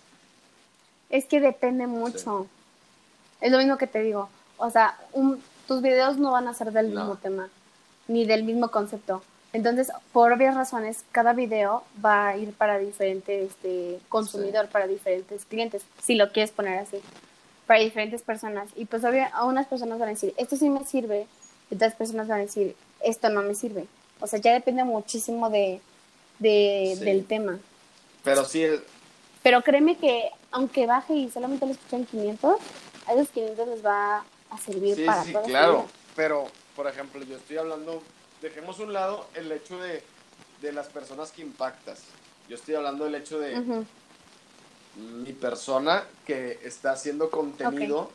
Es que depende mucho. Es lo mismo que te digo. O sea, un, tus videos no van a ser del No. mismo tema, ni del mismo concepto. Entonces, por obvias razones, cada video va a ir para diferente este, consumidor, para diferentes clientes, si lo quieres poner así, para diferentes personas. Y pues, obvio, a unas personas van a decir, esto sí me sirve, y otras personas van a decir, esto no me sirve. O sea, ya depende muchísimo de, de- Sí. del tema. pero sí, el- Pero créeme que aunque baje y solamente lo escuchan 500, a esos 500 les va a servir Sí, para sí, toda su claro. Pero, por ejemplo, yo estoy hablando, dejemos un lado el hecho de, de las personas que impactas. Yo estoy hablando del hecho de mi persona que está haciendo contenido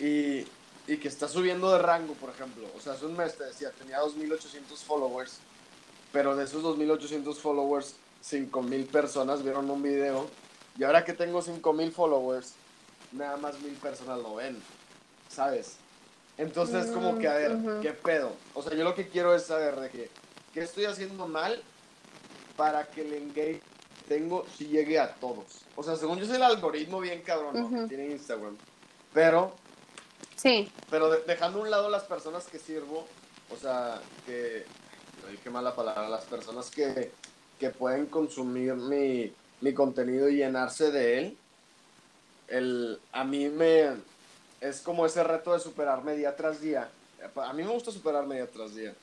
y, y que está subiendo de rango, por ejemplo. O sea, hace un mes te decía, tenía 2.800 followers, pero de esos 2.800 followers, 5.000 personas vieron un video. Y ahora que tengo 5.000 followers, nada más 1.000 personas lo ven, ¿sabes? Entonces es como que, a ver, Mm. ¿qué pedo? O sea, yo lo que quiero es saber de que, ¿qué estoy haciendo mal para que el engage tengo si llegue a todos? O sea, según yo es el algoritmo bien cabrón que tiene Instagram. Pero, Sí, pero de- dejando a un lado las personas que sirvo, o sea, que, dije mala palabra, las personas que, que pueden consumir mi, mi contenido y llenarse de él, el, a mí me, es como ese reto de superarme día tras día. A mí me gusta superarme día tras día.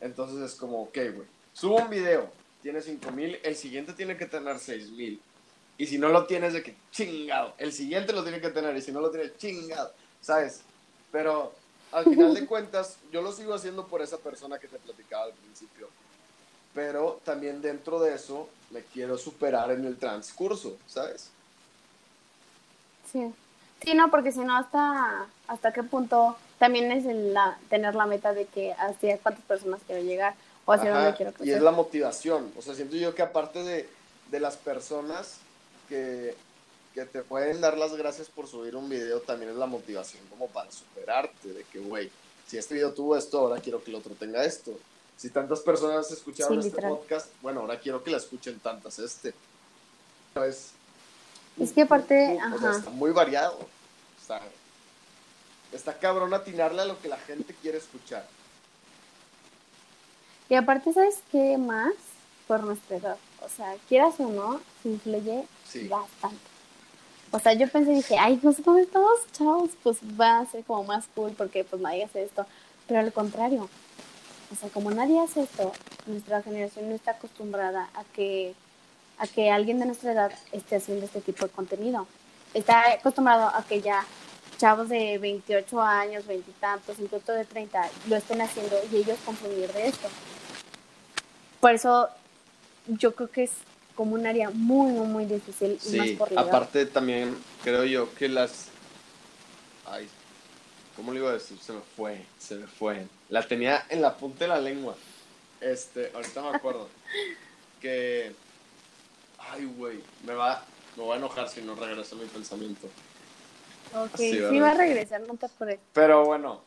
Entonces es como, ok, güey, subo un video, tiene 5000, el siguiente tiene que tener 6000. Y si no lo tienes, de que chingado. El siguiente lo tiene que tener, y si no lo tiene, chingado. ¿Sabes? Pero al final de cuentas, yo lo sigo haciendo por esa persona que te platicaba al principio. Pero también dentro de eso, me quiero superar en el transcurso, ¿sabes? sí. Sí, no, porque si no, hasta, hasta qué punto también es el la, tener la meta de que hacia cuántas personas quiero llegar o hacia Ajá, dónde quiero y crecer. es la motivación. O sea, siento yo que aparte de, de las personas que, que te pueden dar las gracias por subir un video, también es la motivación como para superarte, de que, güey, si este video tuvo esto, ahora quiero que el otro tenga esto. Si tantas personas escucharon Sí, este literal. podcast, bueno, ahora quiero que la escuchen tantas este. Es, Es que aparte, o sea, ajá. está muy variado. Está, está cabrón atinarle a lo que la gente quiere escuchar. Y aparte, ¿sabes qué más? Por nuestra edad. O sea, quieras o no, se influye Sí. bastante. O sea, yo pensé, dije, ay, pues como estamos chavos, pues va a ser como más cool porque pues nadie hace esto. Pero al contrario, o sea, como nadie hace esto, nuestra generación no está acostumbrada a que, a que alguien de nuestra edad esté haciendo este tipo de contenido. Está acostumbrado a que ya chavos de 28 años, 20 y tantos, incluso de 30, lo estén haciendo y ellos consumir esto. Por eso yo creo que es como un área muy, muy, muy difícil y más por aparte también creo yo que las... Ay, ¿cómo le iba a decir? Se me fue, se me fue. La tenía en la punta de la lengua. Este, ahorita me acuerdo. que... Ay, güey, me va, me voy a enojar si no regreso mi pensamiento. Ok, sí va a regresar, no te apures. Pero bueno,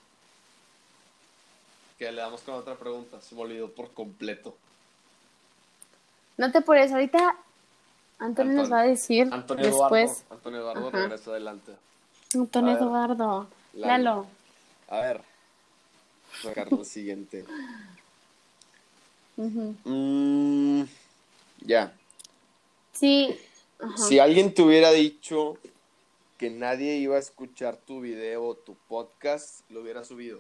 que le damos con otra pregunta. Se me olvidó por completo. No te apures, ahorita Antonio, nos va a decir Antonio después. Eduardo, Antonio Eduardo regresa adelante. Antonio Eduardo, Lalo. A ver, sacar lo siguiente. Mm, ya. Sí. Si alguien te hubiera dicho que nadie iba a escuchar tu video o tu podcast, lo hubiera subido.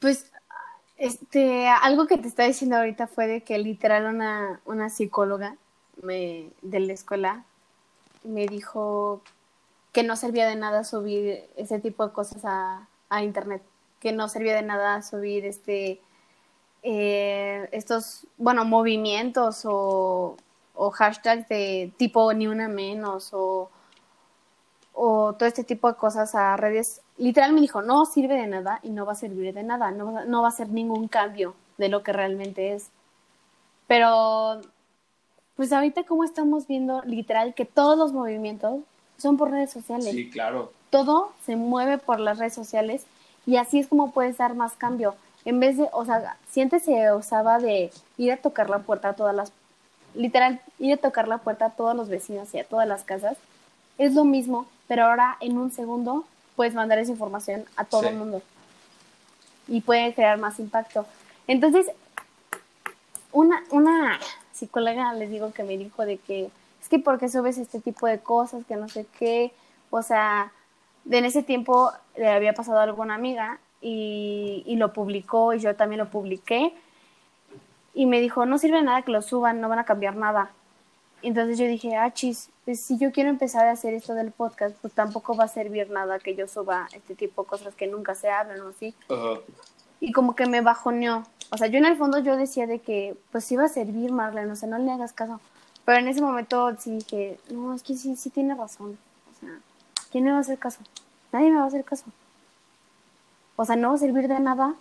Pues este, algo que te estaba diciendo ahorita fue de que literal una, una psicóloga me, de la escuela me dijo que no servía de nada subir ese tipo de cosas a, a internet, que no servía de nada subir este eh, estos, bueno, movimientos o o hashtags de tipo ni una menos o, o todo este tipo de cosas a redes. Literal me dijo, no sirve de nada y no va a servir de nada, no, no va a ser ningún cambio de lo que realmente es. Pero, pues ahorita como estamos viendo literal que todos los movimientos son por redes sociales. Sí, claro. Todo se mueve por las redes sociales y así es como puedes dar más cambio. En vez de, o sea, si antes se usaba de ir a tocar la puerta a todas las literal, ir a tocar la puerta a todos los vecinos y a todas las casas, es lo mismo, pero ahora en un segundo puedes mandar esa información a todo el mundo y puede crear más impacto. Entonces, una, una psicóloga les digo que me dijo de que es que porque subes este tipo de cosas, que no sé qué, o sea, en ese tiempo le había pasado a alguna amiga y, y lo publicó y yo también lo publiqué y me dijo, no sirve nada que lo suban, no van a cambiar nada. Entonces yo dije, ah, chis, pues si yo quiero empezar a hacer esto del podcast, pues tampoco va a servir nada que yo suba este tipo de cosas que nunca se hablan o así. Y como que me bajoneó. O sea, yo en el fondo yo decía de que, pues iba a servir, Marlene, o sea, no le hagas caso. Pero en ese momento sí dije, no, es que sí, sí tiene razón. O sea, ¿quién me va a hacer caso? Nadie me va a hacer caso. O sea, no va a servir de nada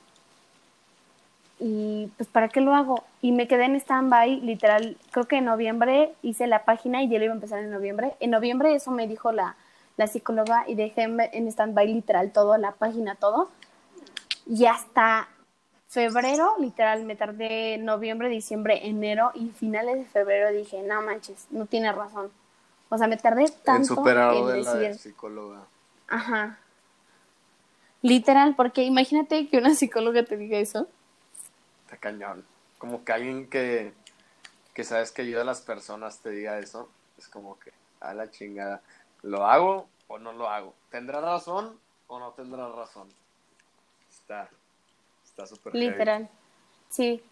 y pues ¿para qué lo hago? Y me quedé en stand-by, literal, creo que en noviembre hice la página y ya lo iba a empezar en noviembre. En noviembre eso me dijo la, la psicóloga y dejé en stand-by literal todo, la página, todo. Y hasta febrero, literal, me tardé noviembre, diciembre, enero y finales de febrero dije, no manches, no tiene razón. O sea, me tardé tanto en, en de la psicóloga. Ajá. Literal, porque imagínate que una psicóloga te diga eso cañón. Como que alguien que, que sabes que ayuda a las personas te diga eso, es como que, a la chingada, ¿lo hago o no lo hago? ¿Tendrá razón o no tendrá razón? Está, está súper Literal, sí.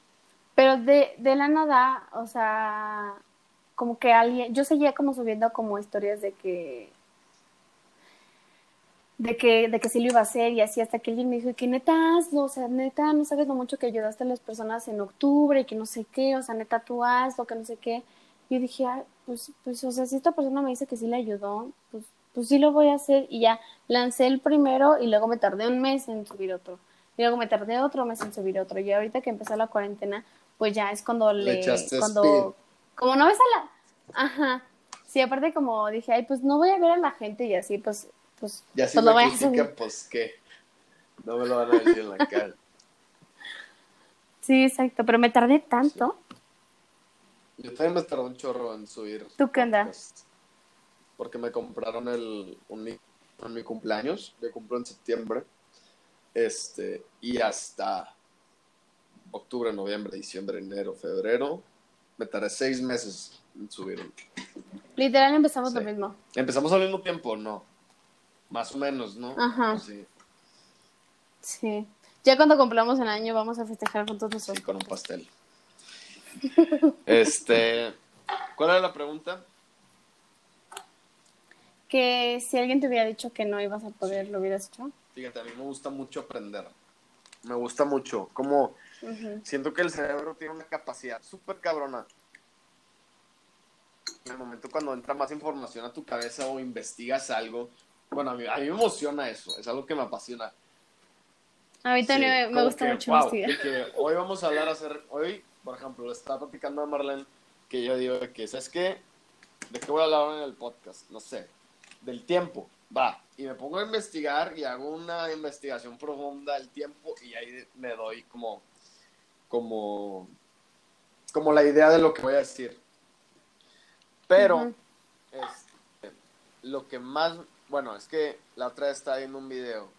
Pero de, de la nada, o sea, como que alguien, yo seguía como subiendo como historias de que de que, de que sí lo iba a hacer y así hasta que alguien me dijo que neta hazlo, o sea, neta no sabes lo mucho que ayudaste a las personas en octubre y que no sé qué, o sea, neta tú hazlo, que no sé qué. Yo dije, pues, pues, o sea, si esta persona me dice que sí le ayudó, pues, pues sí lo voy a hacer y ya lancé el primero y luego me tardé un mes en subir otro. Y luego me tardé otro mes en subir otro. Y ahorita que empezó la cuarentena, pues ya es cuando le, cuando, como no ves a la, ajá, sí, aparte como dije, ay, pues no voy a ver a la gente y así, pues pues, ya si pues me pues qué. No me lo van a decir en la cara. Sí, exacto, pero me tardé tanto. Yo también me tardé un chorro en subir. ¿Tú qué andas? Porque me compraron el, un, en mi cumpleaños, yo cumplo en septiembre, este, y hasta octubre, noviembre, diciembre, enero, febrero, me tardé seis meses en subirlo. Literal empezamos Sí. lo mismo. Empezamos al mismo tiempo, ¿no? Más o menos, ¿no? Ajá. Sí, Sí. Ya cuando cumplamos el año vamos a festejar juntos nuestros sí, con un pastel. Este, ¿cuál era la pregunta? Que si alguien te hubiera dicho que no ibas a poder, ¿lo hubieras hecho? Fíjate, a mí me gusta mucho aprender. Me gusta mucho. Como siento que el cerebro tiene una capacidad súper cabrona. En el momento cuando entra más información a tu cabeza o investigas algo, bueno, a mí, a mí me emociona eso, es algo que me apasiona. A mí también Sí, me, gusta que, mucho wow, que hoy vamos a hablar, hacer, hoy, por ejemplo, estaba platicando a Marlene que yo digo que, ¿sabes qué? ¿De qué voy a hablar en el podcast? No sé, del tiempo, va. Y me pongo a investigar y hago una investigación profunda del tiempo y ahí me doy como, como, como la idea de lo que voy a decir. Pero, Ujú. este, lo que más, bueno, es que la otra vez estaba viendo un video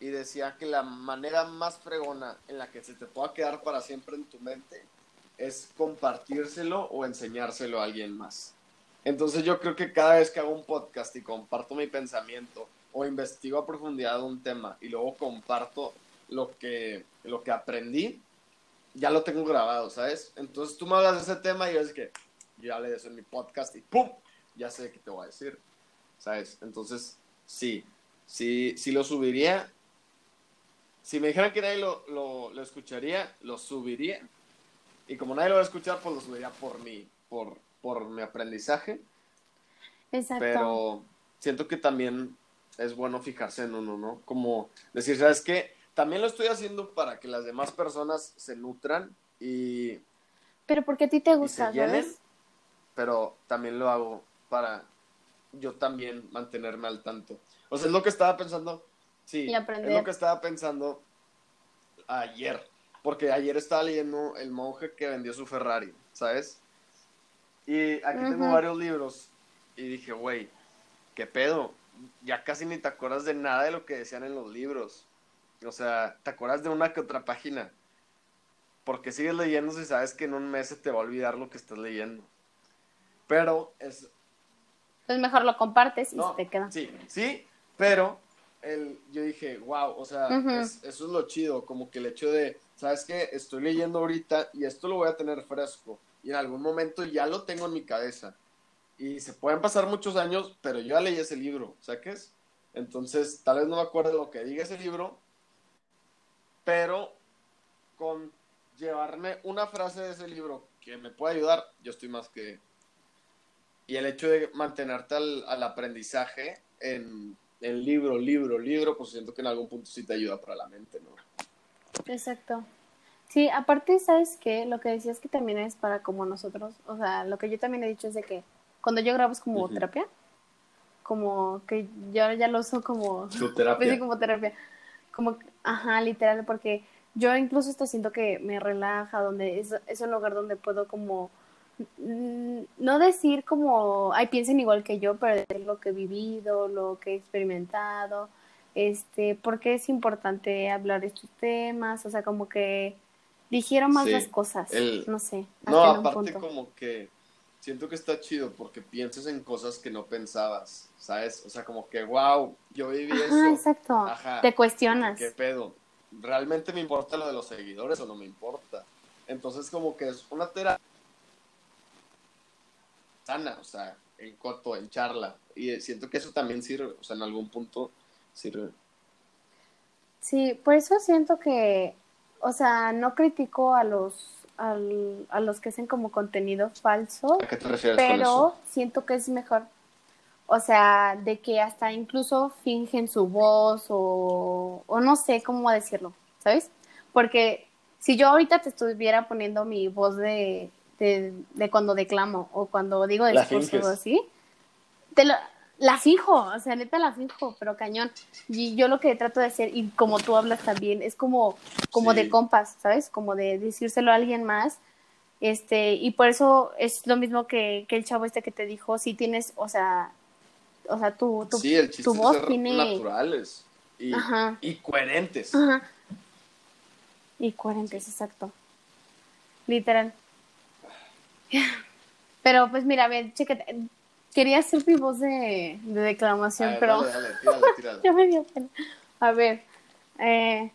y decía que la manera más fregona en la que se te pueda quedar para siempre en tu mente es compartírselo o enseñárselo a alguien más. Entonces yo creo que cada vez que hago un podcast y comparto mi pensamiento o investigo a profundidad un tema y luego comparto lo que, lo que aprendí, ya lo tengo grabado, ¿sabes? Entonces tú me hablas de ese tema y es que yo hablé de eso en mi podcast y ¡pum! Ya sé qué te voy a decir, ¿sabes? Entonces, sí, sí, sí lo subiría. Si me dijeran que nadie lo, lo, lo escucharía, lo subiría. Y como nadie lo va a escuchar, pues lo subiría por mí, por, por mi aprendizaje. Exacto. Pero siento que también es bueno fijarse en uno, ¿no? Como decir, ¿sabes qué? También lo estoy haciendo para que las demás personas se nutran y, Pero porque a ti te gusta, llenen, ¿sabes? pero también lo hago para yo también mantenerme al tanto. O sea, es lo que estaba pensando, sí, es lo que estaba pensando ayer, porque ayer estaba leyendo El monje que vendió su Ferrari, ¿sabes? Y aquí tengo varios libros y dije, güey, ¿qué pedo? Ya casi ni te acuerdas de nada de lo que decían en los libros. O sea, te acuerdas de una que otra página. Porque sigues leyendo si sabes que en un mes se te va a olvidar lo que estás leyendo. Pero es, Entonces mejor lo compartes y no, se te queda. Sí, sí, pero el, yo dije, wow, o sea, es- eso es lo chido, como que el hecho de, ¿sabes qué? Estoy leyendo ahorita y esto lo voy a tener fresco y en algún momento ya lo tengo en mi cabeza. Y se pueden pasar muchos años, pero yo ya leí ese libro, ¿sabes? Entonces, tal vez no me acuerdo de lo que diga ese libro, pero con llevarme una frase de ese libro que me pueda ayudar, yo estoy más que... Y el hecho de mantenerte al, al aprendizaje en, en libro, libro, libro, pues siento que en algún punto sí te ayuda para la mente, ¿no? Exacto. Sí, aparte, ¿sabes qué? Lo que decías que también es para como nosotros, o sea, lo que yo también he dicho es de que cuando yo grabo es como terapia, como que yo ahora ya lo uso como, pues terapia. sí, como terapia, como, ajá, literal, porque yo incluso esto siento que me relaja, donde es, es un lugar donde puedo como, no decir como, ay, piensen igual que yo, pero lo que he vivido, lo que he experimentado, este, porque es importante hablar de estos temas, o sea, como que dijeron más Sí, las cosas, el- no sé, No, aparte como que siento que está chido porque piensas en cosas que no pensabas, ¿sabes? O sea, como que, wow, yo viví Ajá, eso. exacto, Ajá. te cuestionas. ¿Qué pedo? ¿Realmente me importa lo de los seguidores o no me importa? Entonces como que es una terapia sana, o sea, en coto, en charla. Y eh, siento que eso también sirve, o sea, en algún punto sirve. Sí, por eso siento que, o sea, no critico a los, al- a los que hacen como contenido falso, ¿A qué te refieres con pero eso? siento que es mejor. O sea, de que hasta incluso fingen su voz o, o no sé cómo decirlo, ¿sabes? Porque si yo ahorita te estuviera poniendo mi voz de, de, de cuando declamo o cuando digo discursos así, te lo, la fijo, o sea, neta la fijo, pero cañón. Y yo lo que trato de hacer, y como tú hablas también, es como, como Sí. de compas, ¿sabes? Como de decírselo a alguien más. Este, y por eso es lo mismo que, que el chavo este que te dijo, si tienes, o sea, o sea, tu, tu, sí, el tu voz tiene... naturales y, Ajá. y coherentes. Ajá. Y coherentes, exacto. Literal. Pero pues mira, a ver, chécate. Quería hacer mi voz de, de declamación, A ver, pero dale, ya me dio pena. A ver, eh,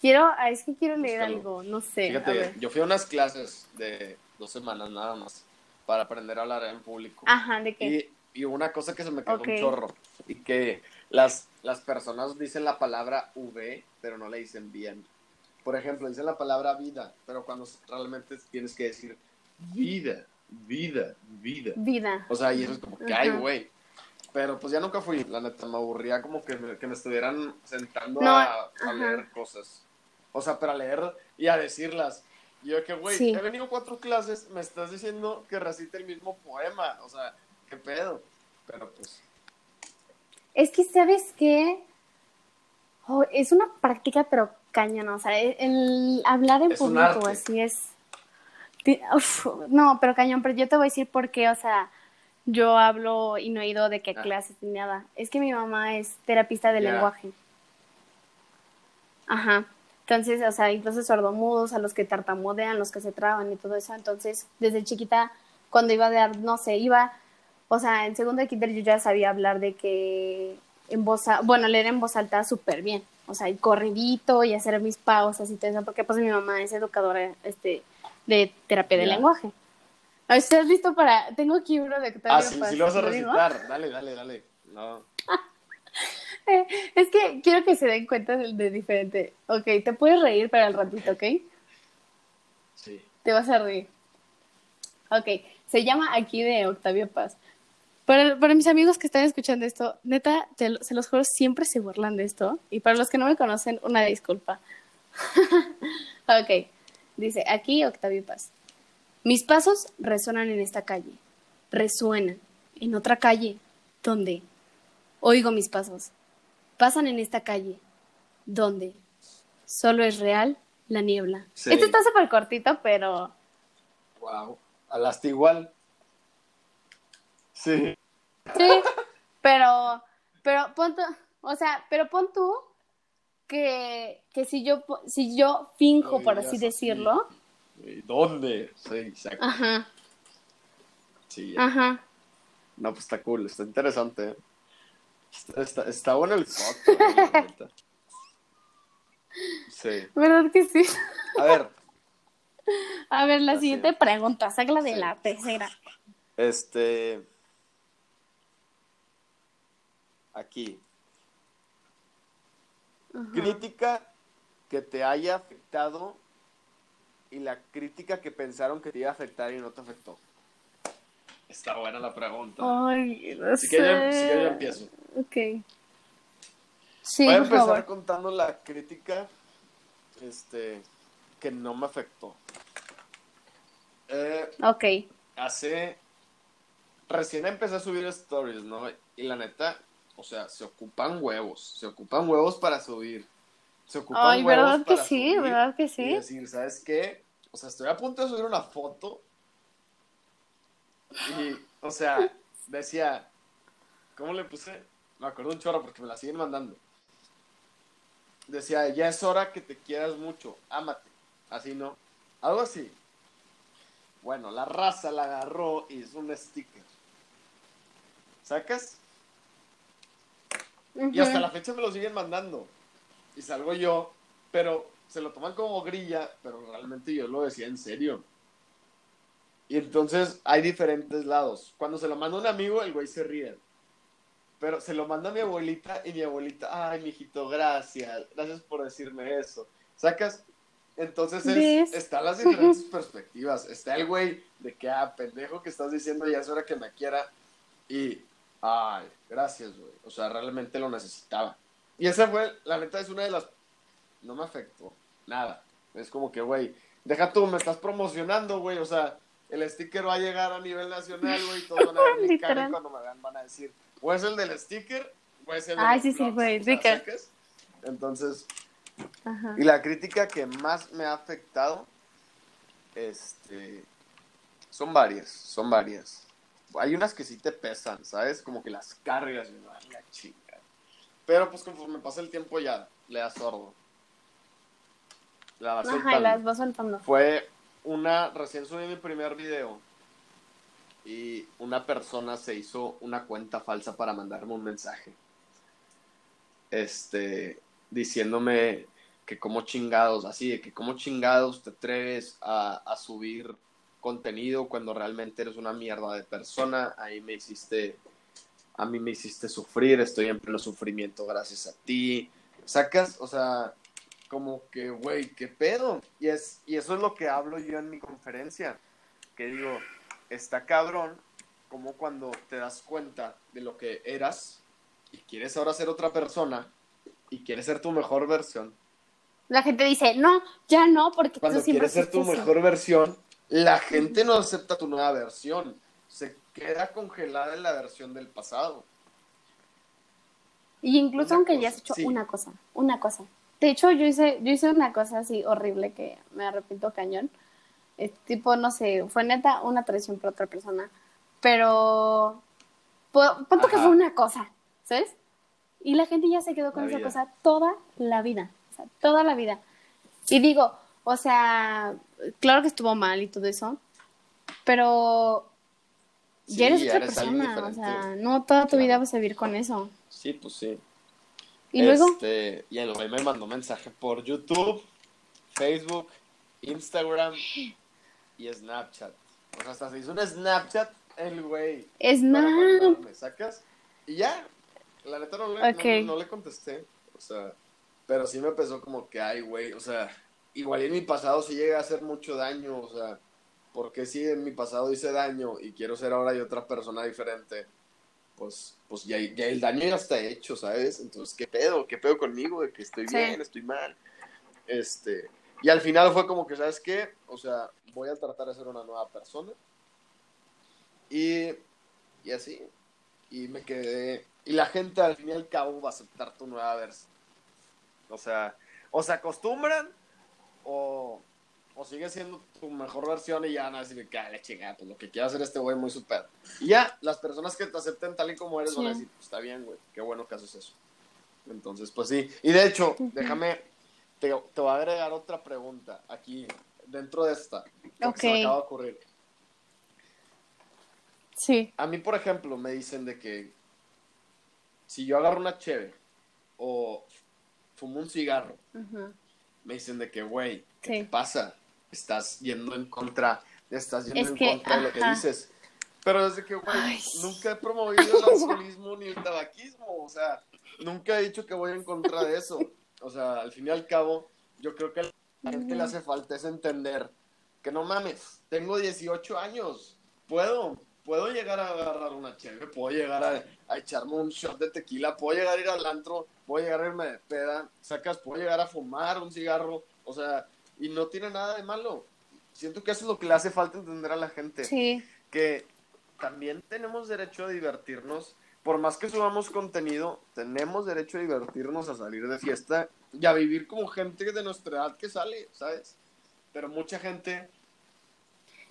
quiero, ah, es que quiero leer Búscalo. algo, no sé. a Fíjate, ver. yo fui a unas clases de dos semanas nada más para aprender a hablar en público. Ajá, ¿de qué? Y, y una cosa que se me quedó un chorro. Y que las, las personas dicen la palabra V, pero no le dicen bien. Por ejemplo, dicen la palabra vida, pero cuando realmente tienes que decir vida, vida, vida. Vida. O sea, y eso es como que, ay, güey. Pero pues ya nunca fui, la neta, me aburría como que me, que me estuvieran sentando No, a, a leer cosas. O sea, para leer y a decirlas. Y yo que, güey, Sí. he venido cuatro clases, me estás diciendo que recite el mismo poema. O sea, qué pedo. Pero pues, Es que, ¿sabes qué? Oh, es una práctica, pero cañona. O sea, el, hablar en Es público así es. Uf, no, pero cañón, pero yo te voy a decir por qué, o sea, yo hablo y no he ido de qué Ah. clases ni nada. Es que mi mamá es terapista de lenguaje. Ajá. Entonces, o sea, incluso sordomudos, a los que tartamudean, los que se traban y todo eso. Entonces, desde chiquita, cuando iba a dar, no sé, iba, o sea, en segundo de kinder yo ya sabía hablar de que en voz, bueno, leer en voz alta súper bien. O sea, y corridito y hacer mis pausas y todo eso, porque pues mi mamá es educadora, este, de terapia de lenguaje. ¿Estás listo para...? Tengo aquí uno de Octavio ah, sí, Paz, sí lo vas a recitar. Dale, dale, dale. No. Eh, Es que quiero que se den cuenta de, de diferente. Ok, te puedes reír para el ratito, ¿ok? Sí. Te vas a reír. Ok, se llama aquí de Octavio Paz. Para, para mis amigos que están escuchando esto, neta, te se los juro, siempre se burlan de esto. Y para los que no me conocen, una disculpa. ok, dice aquí Octavio Paz. Mis pasos resuenan en esta calle. Resuenan en otra calle. ¿Dónde? Oigo mis pasos. Pasan en esta calle. ¿Dónde? Solo es real la niebla. Sí. Este está súper cortito, pero... Wow. Alaste igual. Sí. Sí, pero, pero pon tú, o sea, pero pon tú que, que si yo, si yo finjo, por Oigas así decirlo, ¿Y ¿Dónde? Sí, exacto. ajá, Sí, ajá, No, pues está cool, está interesante. ¿eh? Está, está, está bueno el neta. Sí. ¿verdad que sí? A ver, A ver, la siguiente pregunta, sácala de Sí. la pecera. este. Aquí. Ajá. Crítica que te haya afectado y la crítica que pensaron que te iba a afectar y no te afectó. Está buena la pregunta. Ay, no Así que yo, así que yo empiezo. Ok. Sí, Voy a empezar favor. contando la crítica este, que no me afectó. Eh, Ok. hace. Recién empecé a subir stories, ¿no? Y la neta, o sea, se ocupan huevos. Se ocupan huevos para subir. Se ocupan Ay, huevos ¿verdad que para sí? subir ¿Verdad que Y sí? decir, ¿sabes qué? O sea, estoy a punto de subir una foto. Y, o sea, decía. ¿Cómo le puse? Me acuerdo un chorro porque me la siguen mandando. Decía, ya es hora que te quieras mucho, ámate. Así, ¿no? Algo así. Bueno, la raza la agarró y hizo un sticker. ¿Sacas? Y hasta la fecha me lo siguen mandando. Y salgo yo, pero se lo toman como grilla, pero realmente yo lo decía en serio. Y entonces hay diferentes lados. Cuando se lo manda un amigo, el güey se ríe. Pero se lo manda a mi abuelita y mi abuelita, ay, mijito, gracias. Gracias por decirme eso. ¿Sacas? Entonces es- están las diferentes perspectivas. Está el güey de que, ah, pendejo que estás diciendo, ya es hora que me quiera. Y, ay, gracias, güey. O sea, realmente lo necesitaba. Y esa fue, la neta, es una de las... No me afectó, nada. Es como que, güey, deja tú, me estás promocionando, güey. O sea, el sticker va a llegar a nivel nacional, güey. Todos van a cara y cuando me vean van a decir, o es el del sticker, o es el de Ay, sí, sí, blogs", güey, sticker. Entonces, Ajá. y la crítica que más me ha afectado, este, son varias, son varias. Hay unas que sí te pesan, ¿sabes? Como que las cargas y no, la chinga. Pero pues conforme pasa el tiempo ya le das sordo. La vas Ajá, y soltando. las vas soltando. Fue una, recién subí mi primer video y una persona se hizo una cuenta falsa para mandarme un mensaje. Este, diciéndome que como chingados, así de que como chingados te atreves a, a subir contenido cuando realmente eres una mierda de persona. Ahí me hiciste, a mí me hiciste sufrir, estoy en pleno sufrimiento gracias a ti. Sacas, o sea, como que, güey, ¿qué pedo? Y, es, y eso es lo que hablo yo en mi conferencia, que digo, está cabrón como cuando te das cuenta de lo que eras y quieres ahora ser otra persona y quieres ser tu mejor versión. La gente dice, no, ya no, porque Cuando tú siempre quieres ser tu fuiste así". mejor versión, la gente no acepta tu nueva versión. Se queda congelada en la versión del pasado. Y incluso Una aunque ya has hecho sí. una cosa, una cosa. De hecho, yo hice, yo hice una cosa así horrible que me arrepiento cañón. Es tipo, no sé, fue neta una traición por otra persona. Pero, punto que fue una cosa, ¿sabes? Y la gente ya se quedó con La esa vida. cosa toda la vida. O sea, toda la vida. Y digo, o sea, claro que estuvo mal y todo eso. Pero Sí, ya eres otra eres persona. O sea, no toda tu Claro. vida vas a vivir con eso. Sí, pues sí. Y luego, Este, y el güey me mandó mensaje por YouTube, Facebook, Instagram y Snapchat. O sea, hasta se hizo un Snapchat el güey. Snap. mandarme, ¿sacas? Y ya. La neta no le, no- Ok. no, le contesté. O sea, pero sí me empezó como que, ay, güey, o sea, igual en mi pasado sí llegué a hacer mucho daño, o sea, porque si en mi pasado hice daño y quiero ser ahora yo otra persona diferente, pues, pues ya, ya el daño ya está hecho, ¿sabes? Entonces, ¿qué pedo? ¿Qué pedo conmigo? De que estoy Sí. bien, estoy mal. Este, y al final fue como que, ¿sabes qué? O sea, voy a tratar de ser una nueva persona. Y, y así. Y me quedé. Y la gente al fin y al cabo va a aceptar tu nueva versión. O sea, o se acostumbran o, o sigue siendo tu mejor versión y ya van a decir que "Ah, la chingada, pues lo que quiere hacer este güey muy super. Y ya, las personas que te acepten tal y como eres van a decir, pues está bien, güey, qué bueno que haces eso. Entonces, pues sí. Y de hecho, déjame, te, te voy a agregar otra pregunta aquí, dentro de esta. porque se me acaba de ocurrir. sí. A mí, por ejemplo, me dicen de que si yo agarro una cheve o fumo un cigarro. Me dicen de que, güey, ¿qué Sí. te pasa? Estás yendo en contra, estás yendo Es en que, contra de lo que dices. Pero desde que, güey, nunca he promovido el alcoholismo ni el tabaquismo, o sea, nunca he dicho que voy en contra de eso. O sea, al fin y al cabo, yo creo que a la gente le hace falta es entender que no mames, tengo 18 años, puedo, puedo llegar a agarrar una cheve, puedo llegar a, a echarme un shot de tequila, puedo llegar a ir al antro, puedo llegar a irme de peda, sacas, puedo llegar a fumar un cigarro, o sea, y no tiene nada de malo. Siento que eso es lo que le hace falta entender a la gente Sí. que también tenemos derecho a divertirnos. Por más que subamos contenido, tenemos derecho a divertirnos, a salir de fiesta y a vivir como gente de nuestra edad que sale, ¿sabes? Pero mucha gente,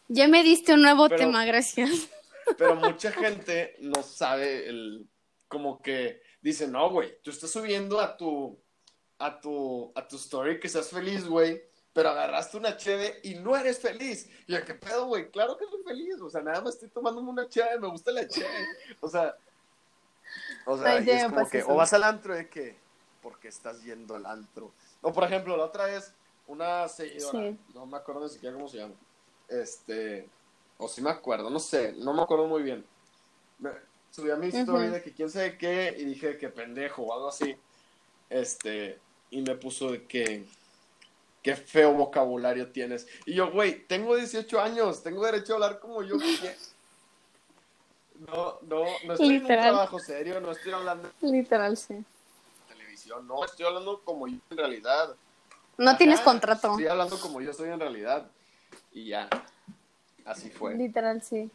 Ya me diste un nuevo Pero- tema, gracias. Pero mucha gente no sabe el, como que dice, no, güey, tú estás subiendo a tu, a tu, a tu story que seas feliz, güey, pero agarraste una cheve y no eres feliz. Y yo, ¿qué pedo, güey? Claro que soy feliz, o sea, nada más estoy tomándome una cheve, me gusta la cheve, o sea, o sea, Ay, es como que, eso. o vas al antro de que, porque estás yendo al antro. O por ejemplo, la otra vez, una seguidora, Sí. no me acuerdo ni siquiera cómo se llama, este, o sí me acuerdo, no sé, no me acuerdo muy bien. Me, subí a mi Ujú. de que quién sabe qué y dije que pendejo o algo así. Este, y me puso de que qué feo vocabulario tienes. Y yo, güey, tengo 18 años, tengo derecho a hablar como yo quiera. No, no, no estoy en un Literal. trabajo serio, no estoy hablando Literal, sí. de televisión, no, estoy hablando como yo en realidad. No Ajá, tienes contrato. Estoy hablando como yo soy en realidad. Y ya, así fue. Literal, sí.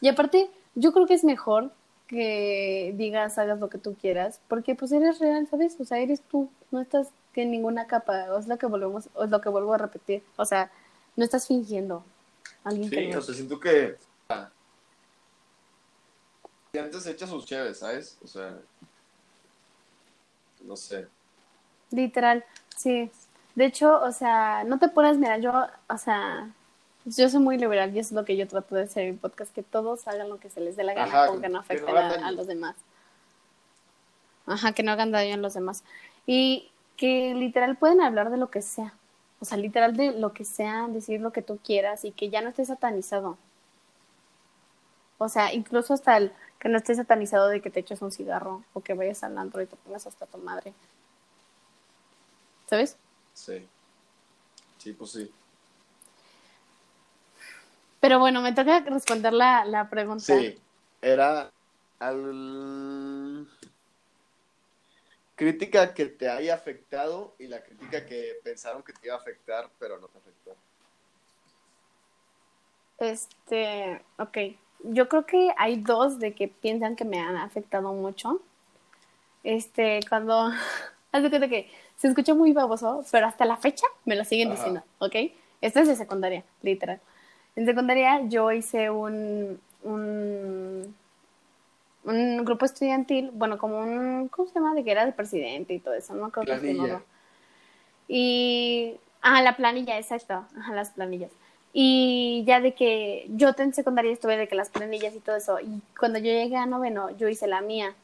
Y aparte, yo creo que es mejor que digas, hagas lo que tú quieras, porque pues eres real, ¿sabes? O sea, eres tú, no estás en ninguna capa, o es lo que volvemos, o es lo que vuelvo a repetir, o sea, no estás fingiendo alguien Sí, o sea, siento que. Y antes echa sus cheves, ¿sabes? O sea. No sé. Literal, sí. De hecho, o sea, no te puedes, mira, yo, o sea, yo soy muy liberal y eso es lo que yo trato de hacer en podcast, que todos hagan lo que se les dé la gana, aunque no que no afecten a los demás. Ajá, que no hagan daño a los demás. Y que literal pueden hablar de lo que sea. O sea, literal de lo que sea, decir lo que tú quieras y que ya no esté satanizado. O sea, incluso hasta el que no esté satanizado de que te eches un cigarro o que vayas al antro y te pongas hasta tu madre. ¿Sabes? Sí. Sí, pues sí. Pero bueno, me toca responder la, la pregunta. Sí, era al... crítica que te haya afectado y la crítica que pensaron que te iba a afectar, pero no te afectó. Este, ok. Yo creo que hay dos de que piensan que me han afectado mucho. Este, cuando, haz de cuenta que se escucha muy baboso, pero hasta la fecha me lo siguen Ajá. diciendo, ¿ok? Esto es de secundaria, literal. En secundaria yo hice un, un, un grupo estudiantil, bueno, como un, ¿cómo se llama? De que era de presidente y todo eso, no creo que se Planilla. Y, ah, la planilla, exacto, ajá, las planillas. Y ya de que yo en secundaria estuve de que las planillas y todo eso, y cuando yo llegué a noveno, yo hice la mía.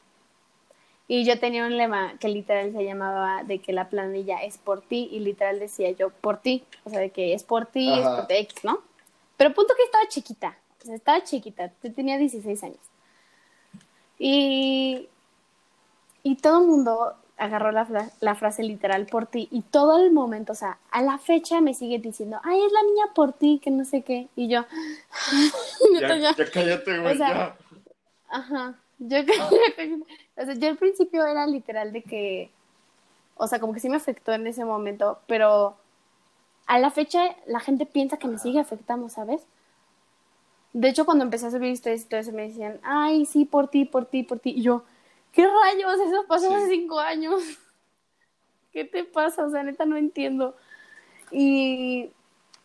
Y yo tenía un lema que literal se llamaba de que la planilla es por ti, y literal decía yo por ti, o sea, de que es por ti, es Ajá. por ti, X, ¿no? Pero punto que estaba chiquita, o sea, estaba chiquita, yo tenía 16 años. Y, y todo el mundo agarró la, fra- la frase literal por ti y todo el momento, o sea, a la fecha me sigue diciendo, ay, es la niña por ti, que no sé qué. Y yo, Ya, ya. ya cállate, güey, O sea. Ajá. Yo, o sea, yo al principio era literal de que, o sea, como que sí me afectó en ese momento, pero a la fecha la gente piensa que me sigue afectando, ¿sabes? De hecho, cuando empecé a subir historias y todo eso, me decían, ay, sí, por ti, por ti, por ti. Y yo, ¿qué rayos? Eso pasó Sí. hace cinco años. ¿Qué te pasa? O sea, neta, no entiendo. Y,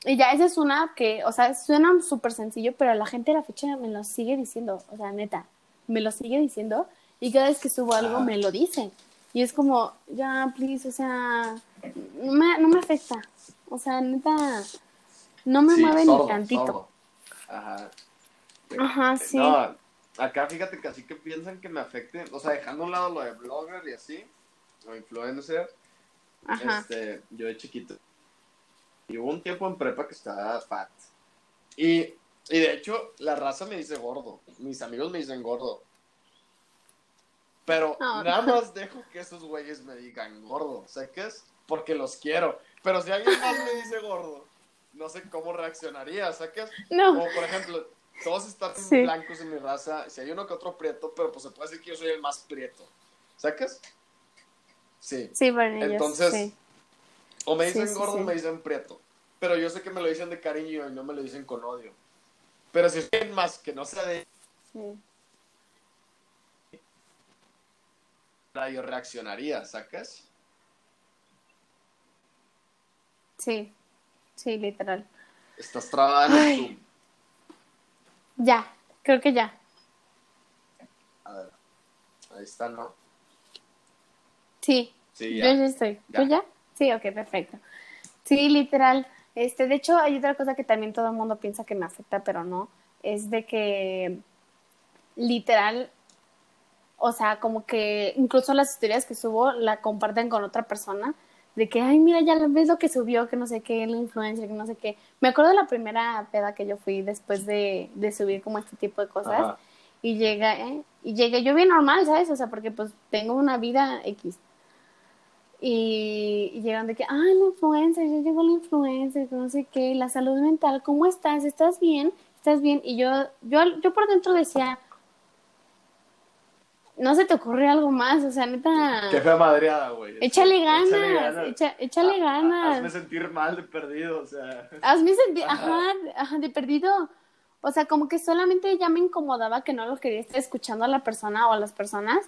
y ya, esa es una que, o sea, suena súper sencillo, pero la gente a la fecha me lo sigue diciendo. O sea, neta, me lo sigue diciendo. Y cada vez que subo algo, Ajá. me lo dicen. Y es como, ya, please, o sea, no me, no me afecta. O sea, neta, no me Sí, mueve sordo, ni tantito. sordo. Ajá. Ajá, sí. No, acá fíjate que así que piensan que me afecte, o sea, dejando a un lado lo de blogger y así, o influencer, Ajá. este, yo de chiquito. Y hubo un tiempo en prepa que estaba fat. Y, y de hecho, la raza me dice gordo. Mis amigos me dicen gordo. Pero Ah. nada más dejo que esos güeyes me digan gordo. ¿Sacas? Porque los quiero. Pero si alguien más me dice gordo, no sé cómo reaccionaría, ¿sacas? No. Como por ejemplo, todos están Sí. blancos en mi raza. Si hay uno que otro prieto, pero pues se puede decir que yo soy el más prieto. ¿Sacas? Sí. Sí, para ellos. Entonces, sí. O me dicen sí, gordo o me dicen prieto. Pero yo sé que me lo dicen de cariño y no me lo dicen con odio. Pero si es alguien más que no sea de yo reaccionaría, ¿sacas? Sí, sí, literal. Estás trabada en el. Zoom. Ya, creo que ya. A ver. Ahí está, ¿no? Sí, Sí, yo ya. ya estoy. Ya. ¿Tú ya? Sí, ok, perfecto. Sí, literal. Este, de hecho, hay otra cosa que también todo el mundo piensa que me afecta, pero no. Es de que, literal, o sea, como que incluso las historias que subo la comparten con otra persona. De que, ay, mira, ya ves lo que subió, que no sé qué, el influencer, que no sé qué. Me acuerdo de la primera peda que yo fui después de, de subir como este tipo de cosas. Ajá. Y llega, ¿eh? Y llegué yo bien normal, ¿sabes? O sea, porque pues tengo una vida X. Y, y llegan de que, ay, la influencer, ya llegó la influencer, que no sé qué, la salud mental, ¿cómo estás? ¿Estás bien? ¿Estás bien? Y yo, yo, yo por dentro decía, no se te ocurre algo más, o sea, neta, Qué fea madreada, güey. échale ganas, Échale ganas. echa- échale Ah, ah, ganas. Hazme sentir mal de perdido, o sea. Hazme sentir, Ajá. ajá, de perdido. O sea, como que solamente ya me incomodaba que no lo quería estar escuchando a la persona o a las personas,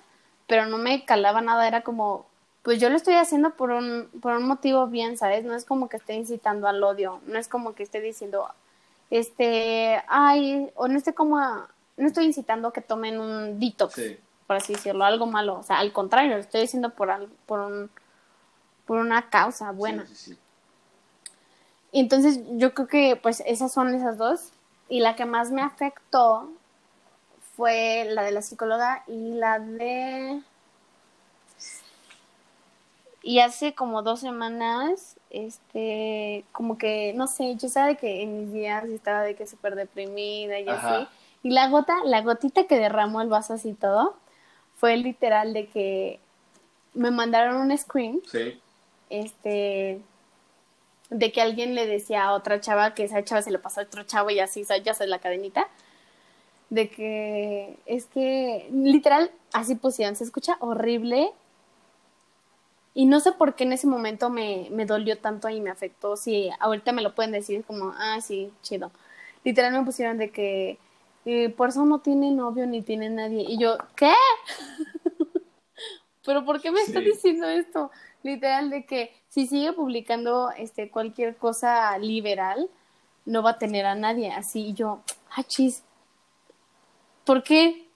pero no me calaba nada, era como, pues yo lo estoy haciendo por un, por un motivo bien, ¿sabes? No es como que esté incitando al odio, no es como que esté diciendo, este, ay, o no esté como, no estoy incitando a que tomen un detox, Sí. Por así decirlo, algo malo, o sea, al contrario, lo estoy diciendo por, al- por, un, por una causa buena. Sí, sí, sí. entonces yo creo que pues esas son esas dos. Y la que más me afectó fue la de la psicóloga y la de... Y hace como dos semanas, este, como que, no sé, yo estaba de que en mis días estaba de que súper deprimida y así. Y la gota, la gotita que derramó el vaso así todo, fue literal de que me mandaron un screen. Sí. Este, de que alguien le decía a otra chava que esa chava se le pasó a otro chavo y así, ya sabes, la cadenita. De que es que, literal, así pusieron, se escucha horrible. Y no sé por qué en ese momento me, me dolió tanto y me afectó. Si ahorita me lo pueden decir como, ah, sí, chido. Literal me pusieron de que eh, por eso no tiene novio ni tiene nadie. Y yo, ¿qué? ¿Pero por qué me está diciendo esto? Literal, de que si sigue publicando este cualquier cosa liberal, no va a tener a nadie. Así, y yo, ah, chis. ¿Por qué?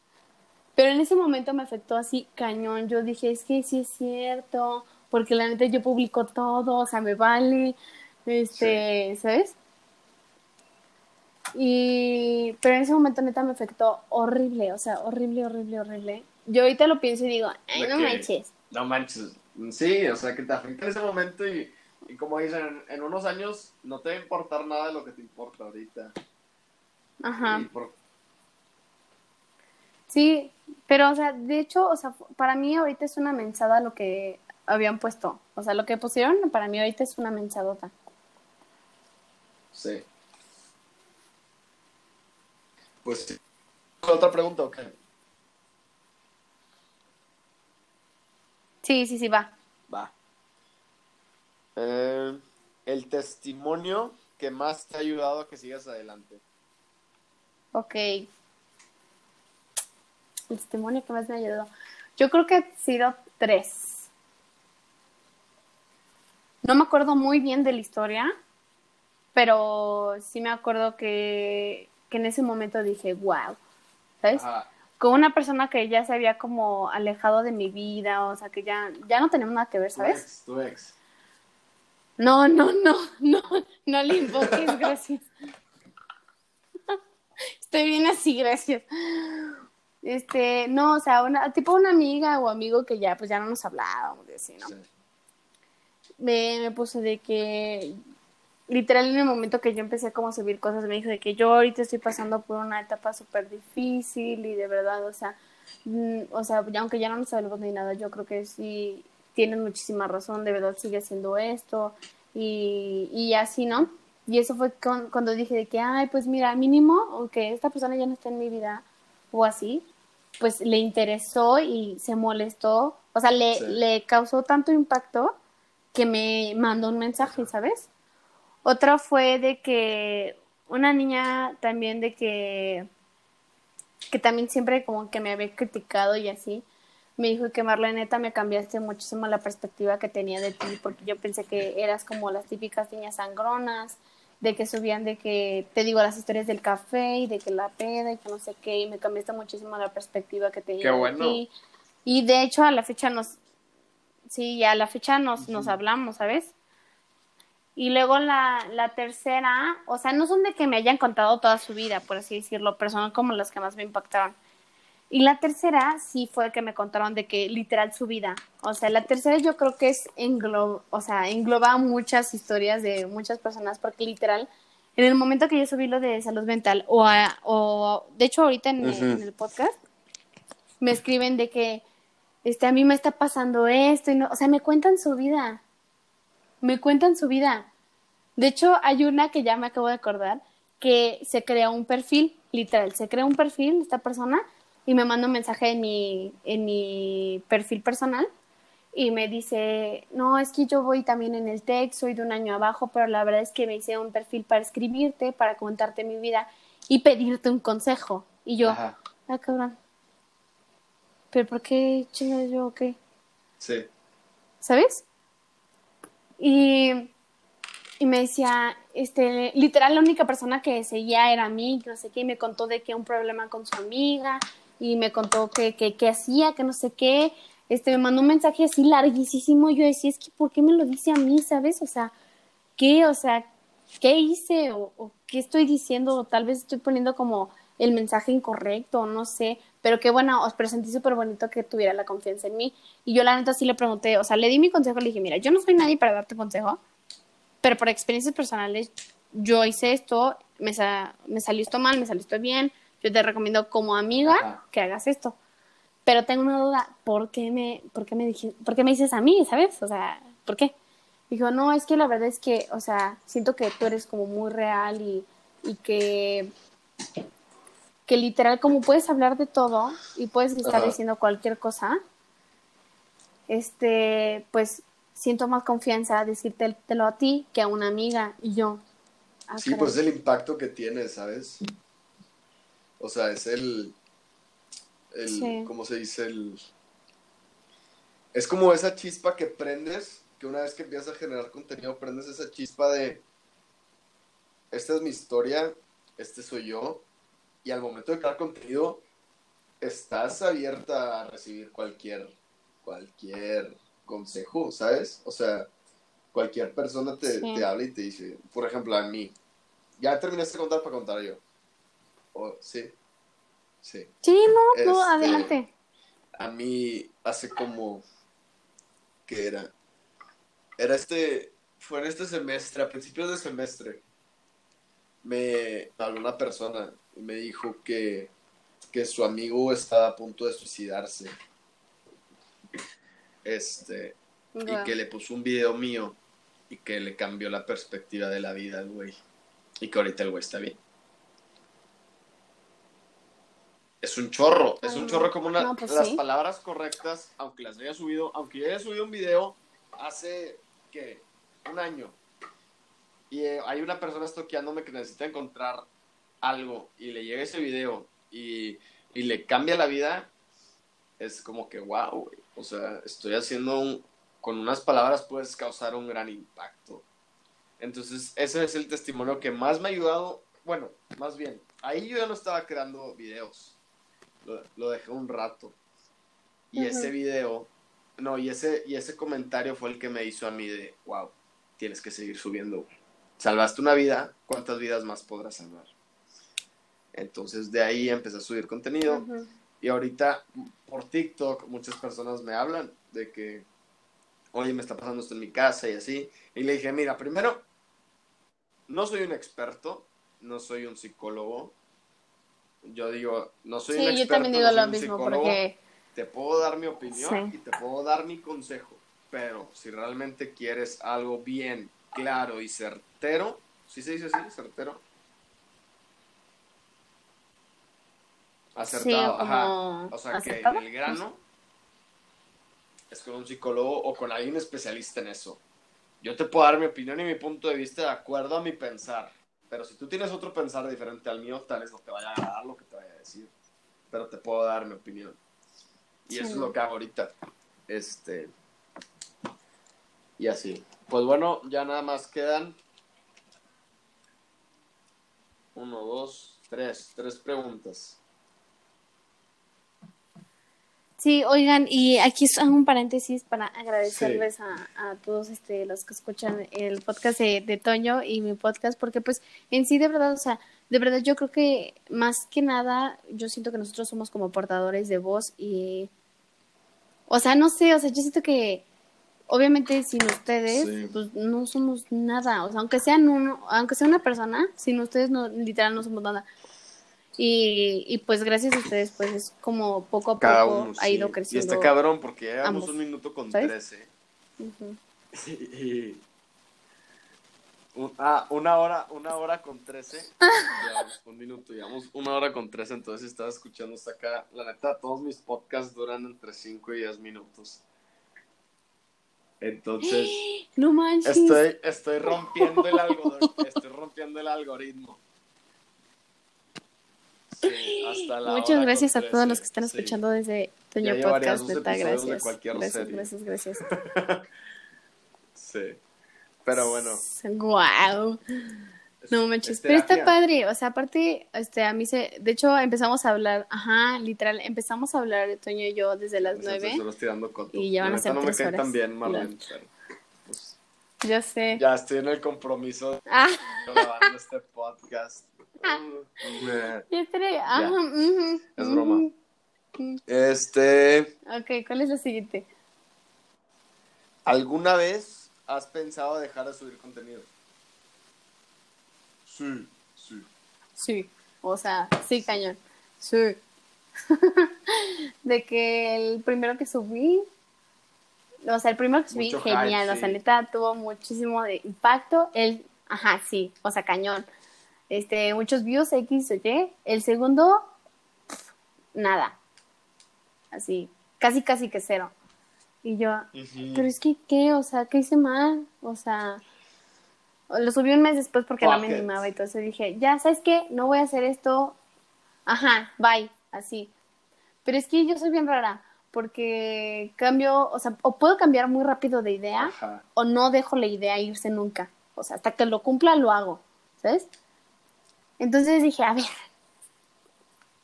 Pero en ese momento me afectó así cañón. Yo dije, es que sí es cierto, porque la neta yo publico todo, o sea, me vale, este, ¿sabes? Y, pero en ese momento neta me afectó horrible, o sea, horrible, horrible, horrible. Yo ahorita lo pienso y digo, ay, no manches. No manches. Sí, o sea, que te afecta en ese momento y, como dicen, en, unos años no te va a importar nada de lo que te importa ahorita. Ajá. Sí, pero, o sea, de hecho, o sea, para mí ahorita es una mensada lo que habían puesto. O sea, lo que pusieron para mí ahorita es una mensadota. Sí. Pues, ¿otra pregunta o qué? Sí, sí, sí, va. Va. Eh, el testimonio que más te ha ayudado a que sigas adelante. Ok. El testimonio que más me ha ayudado. Yo creo que ha sido tres. No me acuerdo muy bien de la historia, pero sí me acuerdo que que en ese momento dije, wow, ¿sabes? Con una persona que ya se había como alejado de mi vida, o sea, que ya, ya no tenemos nada que ver, ¿sabes? Tu ex, tu ex. No, no, no, no, no le invoques, gracias. Estoy bien así, gracias. Este, no, o sea, una, tipo una amiga o amigo que ya, pues ya no nos hablábamos, así, ¿no? Me, me puso de que literal en el momento que yo empecé como a subir cosas me dijo de que yo ahorita estoy pasando por una etapa súper difícil y de verdad, o sea, mm, o sea, aunque ya no nos hablamos ni nada, yo creo que sí tienen muchísima razón, de verdad sigue haciendo esto y, y así, ¿no? Y eso fue cuando dije de que, ay, pues mira, mínimo, aunque esta persona ya no está en mi vida o así, pues le interesó y se molestó, o sea, le, le causó tanto impacto que me mandó un mensaje, ¿sabes? Otra fue de que una niña también de que, que también siempre como que me había criticado y así, me dijo que Marlene, neta me cambiaste muchísimo la perspectiva que tenía de ti, porque yo pensé que eras como las típicas niñas sangronas, de que subían de que, te digo, las historias del café y de que la peda y que no sé qué, y me cambiaste muchísimo la perspectiva que tenía de ti. Y de hecho a la fecha nos, sí, a la fecha nos, nos hablamos, ¿sabes? Y luego la, la tercera, o sea, no son de que me hayan contado toda su vida, por así decirlo, pero son como las que más me impactaron. Y la tercera sí fue que me contaron de que literal su vida. O sea, la tercera yo creo que es englo o sea, engloba muchas historias de muchas personas porque literal en el momento que yo subí lo de salud mental o, o de hecho ahorita en, en, el podcast me escriben de que este a mí me está pasando esto y no, o sea, me cuentan su vida me cuentan su vida. De hecho, hay una que ya me acabo de acordar, que se crea un perfil, literal, se crea un perfil esta persona y me manda un mensaje en mi, en mi perfil personal y me dice, no, es que yo voy también en el texto soy de un año abajo, pero la verdad es que me hice un perfil para escribirte, para contarte mi vida y pedirte un consejo. Y yo, ah, cabrón. ¿Pero por qué chingas yo qué? Sí. ¿Sabes? Y, y me decía, este, literal la única persona que seguía era a mí, que no sé qué, y me contó de que un problema con su amiga, y me contó que, que, hacía, que no sé qué, este, me mandó un mensaje así larguísimo, yo decía, es que, ¿por qué me lo dice a mí, sabes? O sea, ¿qué? O sea, qué hice o, o qué estoy diciendo, o tal vez estoy poniendo como el mensaje incorrecto, no sé, pero qué bueno, os presentí súper bonito que tuviera la confianza en mí. Y yo la neta sí le pregunté, o sea, le di mi consejo, le dije, mira, yo no soy nadie para darte consejo, pero por experiencias personales, yo hice esto, me, sa me salió esto mal, me salió esto bien, yo te recomiendo como amiga Ajá. que hagas esto. Pero tengo una duda, ¿por qué me, por qué me, dije, por qué me dices a mí, sabes? O sea, ¿por qué? Dijo, no, es que la verdad es que, o sea, siento que tú eres como muy real y, y que, que literal, como puedes hablar de todo y puedes estar Ajá. diciendo cualquier cosa, este, pues siento más confianza decírtelo a ti que a una amiga y yo. ah, Sí, caray. pues es el impacto que tiene, ¿sabes? O sea, es el, el Sí. ¿cómo se dice? El, es como esa chispa que prendes, que una vez que empiezas a generar contenido, prendes esa chispa de, esta es mi historia, este soy yo, y al momento de crear contenido, estás abierta a recibir cualquier, cualquier consejo, ¿sabes? O sea, cualquier persona te, Sí. te habla y te dice, por ejemplo, a mí, ya terminaste de contar para contar yo. Oh, sí, sí. Sí, no, no, Este, adelante. A mí hace como, ¿qué era? Era este, fue en este semestre, a principios de semestre, me habló una persona y me dijo que, que su amigo estaba a punto de suicidarse. Este, y que le puso un video mío y que le cambió la perspectiva de la vida al güey. Y que ahorita el güey está bien. Es un chorro, es un chorro como una, no, pues las sí. palabras correctas, aunque las haya subido, aunque yo haya subido un video hace, ¿qué? Un año. Y eh, hay una persona estoqueándome que necesita encontrar algo y le llega ese video y, y le cambia la vida, es como que, wow, güey. O sea, estoy haciendo un, con unas palabras puedes causar un gran impacto. Entonces, ese es el testimonio que más me ha ayudado. Bueno, más bien, ahí yo ya no estaba creando videos. Lo, lo dejé un rato. Y ese video, no, y ese, y ese comentario fue el que me hizo a mí de, wow, tienes que seguir subiendo. güey. Salvaste una vida, ¿cuántas vidas más podrás salvar? Entonces, de ahí empecé a subir contenido. Ujú. Y ahorita por TikTok muchas personas me hablan de que, oye, me está pasando esto en mi casa y así. Y le dije, mira, primero, no soy un experto, no soy un psicólogo. Yo digo, no soy un Sí, experto. yo también digo no lo un mismo, psicólogo. porque Te puedo dar mi opinión Sí. y te puedo dar mi consejo. Pero si realmente quieres algo bien, claro y certero, ¿sí se dice así? ¿Certero? Acertado, Sí, ajá. O sea, que acertado. en el grano es con un psicólogo o con alguien especialista en eso. Yo te puedo dar mi opinión y mi punto de vista de acuerdo a mi pensar. Pero si tú tienes otro pensar diferente al mío, tal vez no te vaya a agradar lo que te vaya a decir. Pero te puedo dar mi opinión. Y Sí, eso es lo que hago ahorita. Este. Y así. Pues bueno, ya nada más quedan. Uno, dos, tres. Tres preguntas. Sí, oigan, y aquí es un paréntesis para agradecerles a, a todos este, los que escuchan el podcast de, de Toño y mi podcast, porque pues en sí de verdad, o sea, de verdad yo creo que más que nada, yo siento que nosotros somos como portadores de voz y, o sea, no sé, o sea, yo siento que obviamente sin ustedes, Sí. pues no somos nada, o sea, aunque sean uno, aunque sea una persona, sin ustedes no, literal no somos nada. Y, y pues gracias a ustedes, pues es como poco a Cada poco uno. ha sí. ido Y creciendo. está cabrón porque ya llevamos ambos, un minuto con ¿sabes? 13. Ujú. Y- un- ah, una hora, una hora con 13. llevamos un minuto, llevamos una hora con 13. Entonces estaba escuchando hasta acá. La neta, todos mis podcasts duran entre 5 y 10 minutos. Entonces, No manches. estoy, estoy rompiendo el algoritmo. Estoy rompiendo el algoritmo. Sí, hasta la Muchas gracias a todos 13, los que están sí. escuchando desde Toño Ya Podcast, neta, episodios de gracias. Gracias, gracias, gracias. Sí. Pero bueno. Wow. No es- manches, es pero está padre, o sea, aparte, este, a mí se, de hecho empezamos a hablar, ajá, literal, empezamos a hablar de Toño y yo desde las Nosotros nueve. y ya van a ser no me tan bien, Marlene, Claro. pero, pues, Yo sé. Ya estoy en el compromiso de Ah, grabando este podcast. yo estaré. Ajá, ujú, Es broma. Este, Ok, ¿cuál es la siguiente? ¿alguna vez has pensado dejar de subir contenido? Sí, sí. Sí, o sea, sí, cañón. Sí. de que el primero que subí, o sea, el primero que subí, Mucho genial, hype, o sea, neta, tuvo muchísimo de impacto. El, ajá, sí, o sea, cañón. Este, muchos views, X o Y. El segundo, nada. Así, casi, casi que cero. Y yo, pero es que, ¿qué? O sea, ¿qué hice mal? O sea, lo subí un mes después porque no me animaba y todo eso. Dije, ya, ¿sabes qué? No voy a hacer esto. Ajá, bye, así. Pero es que yo soy bien rara porque cambio, o sea, o puedo cambiar muy rápido de idea Ajá. o no dejo la idea irse nunca. O sea, hasta que lo cumpla lo hago, ¿sabes? Entonces dije, a ver,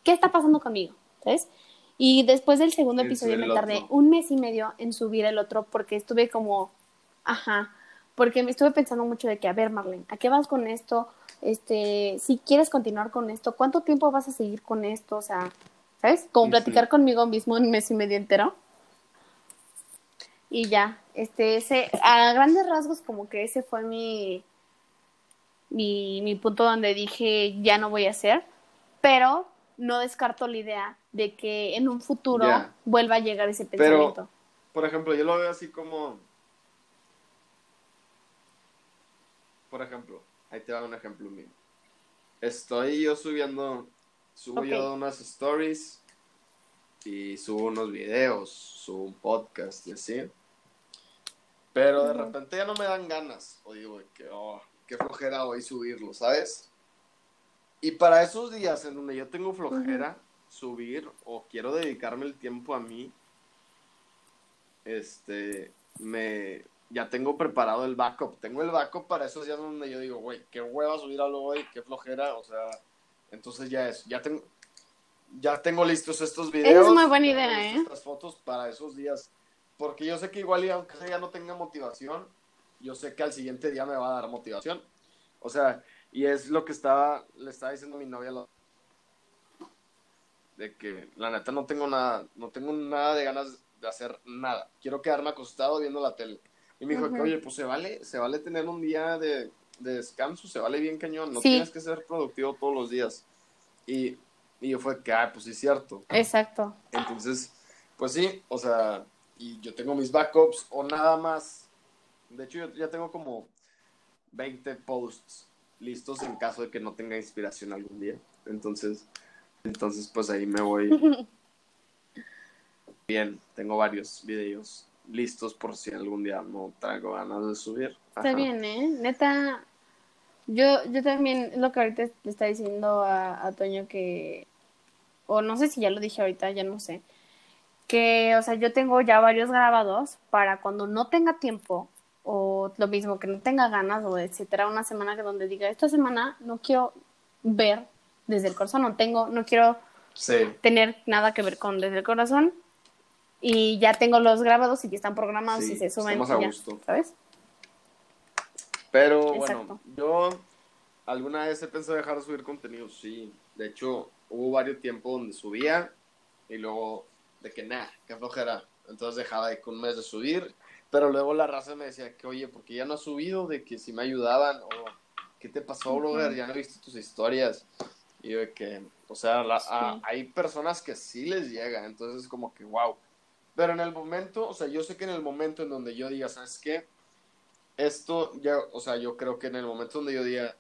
¿qué está pasando conmigo? ¿Sabes? Y después del segundo episodio me tardé otro. un mes y medio en subir el otro porque estuve como, ajá, porque me estuve pensando mucho de que, a ver, Marlene, ¿a qué vas con esto? Este, si quieres continuar con esto, ¿cuánto tiempo vas a seguir con esto? O sea, ¿sabes? Como platicar conmigo mismo un mes y medio entero. Y ya, este, ese, a grandes rasgos como que ese fue mi, mi, mi punto donde dije ya no voy a hacer, pero no descarto la idea de que en un futuro vuelva a llegar ese Pero- pensamiento. Por ejemplo, yo lo veo así como. Por ejemplo, ahí te va un ejemplo mío. Estoy yo subiendo. Subo yo unas stories y subo unos videos, subo un podcast y así. Pero de repente ya no me dan ganas. O digo, que, oh, qué flojera hoy subirlo, ¿sabes? Y para esos días en donde yo tengo flojera subir o quiero dedicarme el tiempo a mí, este, me, ya tengo preparado el backup. Tengo el backup para esos días donde yo digo, güey, qué hueva subir algo hoy, qué flojera, o sea, entonces ya es, ya tengo, ya tengo listos estos videos. muy buena ya idea, ¿eh? Estas fotos para esos días, porque yo sé que igual aunque ese día no tenga motivación, yo sé que al siguiente día me va a dar motivación. O sea, y es lo que estaba, le estaba diciendo a mi novia lo- de que la neta no tengo nada, no tengo nada de ganas de hacer nada. Quiero quedarme acostado viendo la tele. Y me dijo que, oye, pues se vale, se vale tener un día de, de descanso, se vale bien cañón, no Sí. tienes que ser productivo todos los días. Y, y yo fue que, ah, pues sí es cierto. Exacto. Entonces, pues sí, o sea, y yo tengo mis backups o nada más. De hecho, yo ya tengo como 20 posts listos en caso de que no tenga inspiración algún día. Entonces, entonces pues ahí me voy. Bien, tengo varios videos listos por si algún día no traigo ganas de subir. Está Ajá. bien, ¿eh? Neta, yo, yo también, es lo que ahorita le está diciendo a, a Toño que, o no sé si ya lo dije ahorita, ya no sé, que, o sea, yo tengo ya varios grabados para cuando no tenga tiempo, o lo mismo, que no tenga ganas, o etcétera, una semana que donde diga, esta semana no quiero ver desde el corazón, no tengo, no quiero Sí, tener nada que ver con desde el corazón, y ya tengo los grabados y que están programados Sí, y se suben estamos a ya, gusto. ¿sabes? Pero Exacto. bueno, yo alguna vez he pensado dejar de subir contenido, sí. De hecho, hubo varios tiempos donde subía y luego de que nada, qué flojera. Entonces dejaba de que un mes de subir, pero luego la raza me decía que, oye, porque ya no has subido, de que si me ayudaban, o ¿qué te pasó, brother? Ya no he visto tus historias. Y de que, o sea, la- a- Sí. hay personas que sí les llega, entonces como que, wow. Pero en el momento, o sea, yo sé que en el momento en donde yo diga, ¿sabes qué? Esto ya, o sea, yo creo que en el momento donde yo diga,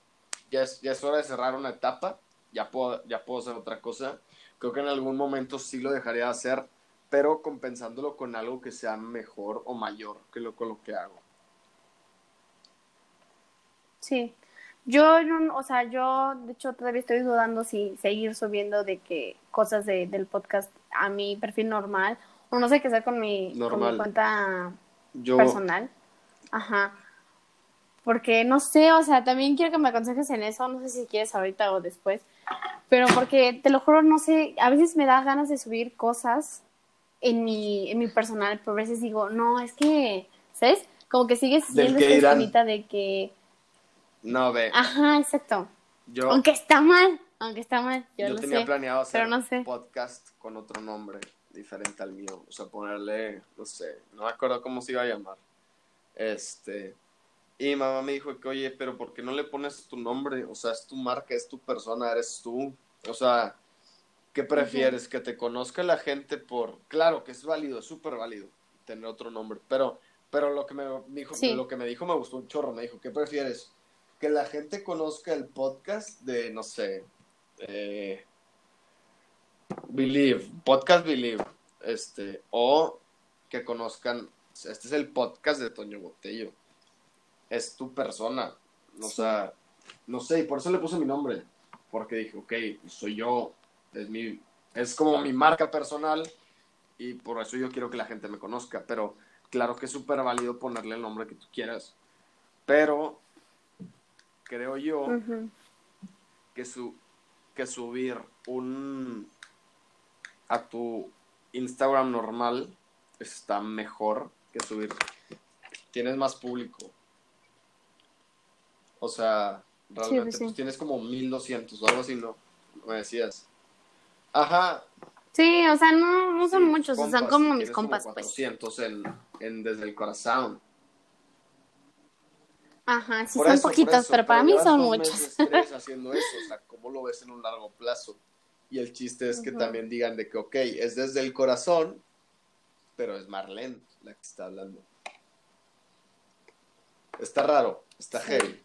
ya es, ya es hora de cerrar una etapa, ya puedo, ya puedo hacer otra cosa, creo que en algún momento sí lo dejaría de hacer, pero compensándolo con algo que sea mejor o mayor que lo, con lo que hago. Sí. Yo, o sea, yo de hecho todavía estoy dudando si seguir subiendo de que cosas de, del podcast a mi perfil normal o no sé qué hacer con mi, con mi Normal. cuenta Yo, personal. Ajá. Porque no sé, o sea, también quiero que me aconsejes en eso, no sé si quieres ahorita o después, pero porque te lo juro, no sé, a veces me da ganas de subir cosas en mi, en mi personal, pero a veces digo, no, es que, ¿sabes? como que sigues siendo espinita de que, No, ve. ajá, exacto. yo Aunque está mal, aunque está mal, yo, yo lo tenía sé. planeado hacer pero no sé. podcast con otro nombre diferente al mío. O sea, ponerle, no sé, no me acuerdo cómo se iba a llamar. Este. Y mamá me dijo que, oye, pero ¿por qué no le pones tu nombre? O sea, es tu marca, es tu persona, eres tú. O sea, ¿qué prefieres? Que te conozca la gente por. Claro que es válido, es súper válido tener otro nombre, pero, pero lo, que me dijo, Sí. lo que me dijo me gustó un chorro. Me dijo, ¿qué prefieres? Que la gente conozca el podcast de, no sé, eh, Believe, podcast Believe, este, o que conozcan, este es el podcast de Toño Botello, es tu persona, o sea, no sé, y por eso le puse mi nombre, porque dije, ok, soy yo, es mi, es como mi marca personal, y por eso yo quiero que la gente me conozca, pero claro que es súper válido ponerle el nombre que tú quieras, pero creo yo Ujú. que, su, que subir un a tu Instagram normal está mejor que subir. Tienes más público. O sea, realmente pues sí. pues, tienes como 1200 o algo así, ¿no? Me decías. Ajá. Sí, o sea, no, no son sí, muchos, compas, son como mis compas, pues. 400 en, en Desde el Corazón. Ajá, sí Por son eso, poquitos, eso, pero para mí son muchos. haciendo eso, o sea, ¿cómo lo ves en un largo plazo? Y el chiste es que también digan de que, ok, es desde el corazón, pero es Marlene la que está hablando. Está raro, está Sí. heavy.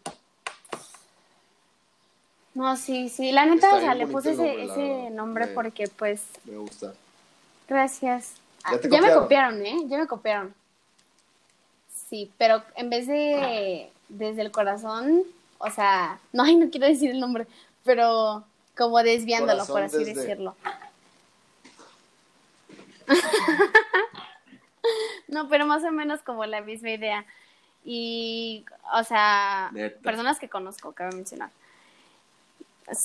No, sí, sí, la neta, o sea, le puse ese, nombre, la ese verdad. nombre Me- porque, pues, Me gusta. gracias. Ah, Ya te ya me copiaron. copiaron, ¿eh? Ya me copiaron. Sí, pero en vez de desde el corazón, o sea, no, ay, no quiero decir el nombre, pero como desviándolo, por así desde. decirlo. No, pero más o menos como la misma idea. Y, o sea, Neta. personas que conozco, cabe mencionar.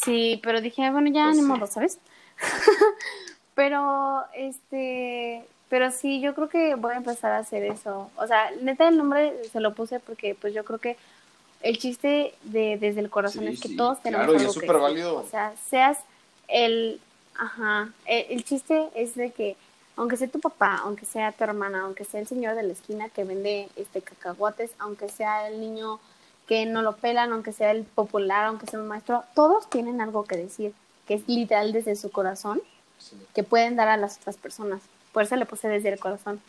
Sí, pero dije, bueno, ya Pues ni sí. modo, ¿sabes? pero, este, pero sí, yo creo que voy a empezar a hacer eso. O sea, neta, el nombre se lo puse porque, pues, yo creo que el chiste de desde el corazón Sí, es que sí, todos tenemos claro, y algo es que súper decir. válido. O sea, seas el, ajá, el, el chiste es de que aunque sea tu papá, aunque sea tu hermana, aunque sea el señor de la esquina que vende este cacahuates, aunque sea el niño que no lo pelan, aunque sea el popular, aunque sea un maestro, todos tienen algo que decir, que es literal desde su corazón, Sí. que pueden dar a las otras personas. Por eso le puse desde el corazón.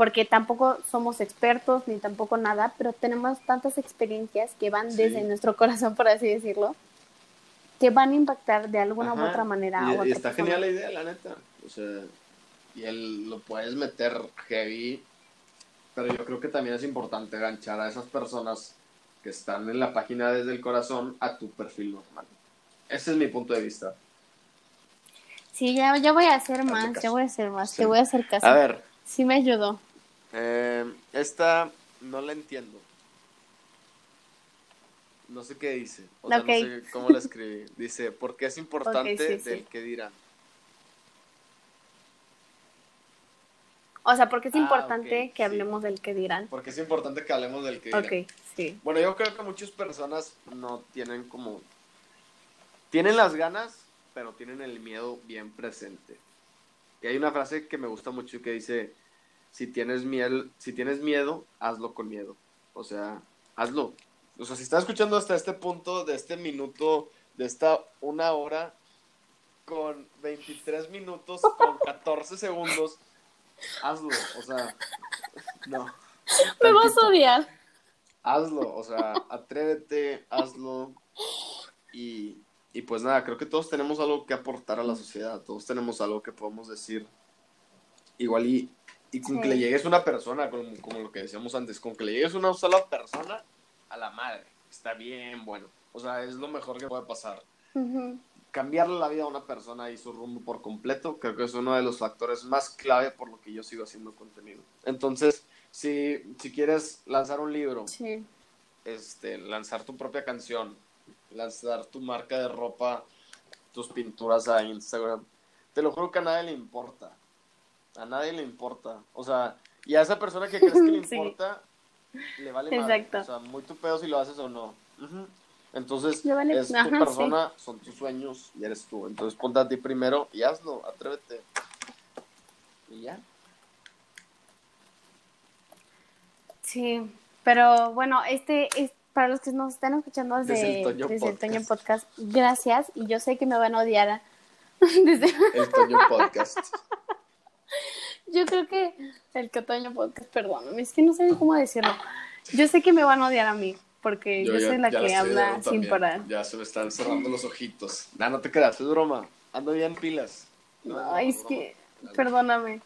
Porque tampoco somos expertos ni tampoco nada, pero tenemos tantas experiencias que van Sí. desde nuestro corazón, por así decirlo, que van a impactar de alguna u otra manera a Y, otra y está persona. genial la idea, la neta. O sea, y él lo puedes meter heavy, pero yo creo que también es importante ganchar a esas personas que están en la página desde el corazón a tu perfil normal. Ese es mi punto de vista. Sí, ya, ya voy a hacer más, ya voy a hacer más, Sí. te voy a hacer caso. A ver, Sí me ayudó. Eh, esta no la entiendo. No sé qué dice. O sea, no sé cómo la escribí. Dice, porque es importante sí. del que dirán. O sea, porque es Ah, importante ok, que sí. hablemos del que dirán. Porque es importante que hablemos del que dirán. Ok, sí. Bueno, yo creo que muchas personas no tienen como... Tienen las ganas, pero tienen el miedo bien presente. Y hay una frase que me gusta mucho que dice, si tienes miedo, si tienes miedo, hazlo con miedo. O sea, hazlo. O sea, si estás escuchando hasta este punto, de este minuto, de esta una hora, con 23 minutos, con 14 segundos, hazlo. O sea, no. Me vas a odiar. hazlo, o sea, atrévete, hazlo. Y, y pues nada, creo que todos tenemos algo que aportar a la sociedad, todos tenemos algo que podemos decir. Igual y, y con Sí. que le llegues una persona, como, como lo que decíamos antes, con que le llegues una sola persona a la madre, está bien bueno. O sea, es lo mejor que puede pasar. Ujú. Cambiarle la vida a una persona y su rumbo por completo, creo que es uno de los factores más clave por lo que yo sigo haciendo contenido. Entonces, si, si quieres lanzar un libro, Sí. este, lanzar tu propia canción, lanzar tu marca de ropa, tus pinturas a Instagram. Te lo juro que a nadie le importa. A nadie le importa. O sea, y a esa persona que crees que le Sí. importa, le vale madre. Exacto. O sea, muy tu pedo si lo haces o no. Entonces, vale- es ajá, tu persona, son tus sueños y eres tú. Entonces, ponte a ti primero y hazlo, atrévete. Y ya. Sí, pero bueno, este es para los que nos están escuchando desde, Desde el Toño desde el Toño Podcast. Podcast, gracias. Y yo sé que me van a odiar. a- desde- El Toño Podcast. yo creo que el Toño Podcast, perdóname, es que no sé cómo decirlo. Yo sé que me van a odiar a mí, porque yo, soy la que habla sin también. parar. Ya se me están cerrando los ojitos. Nah, no te creas, es broma. Ando bien pilas. No, no, Ay, no, es que, perdóname.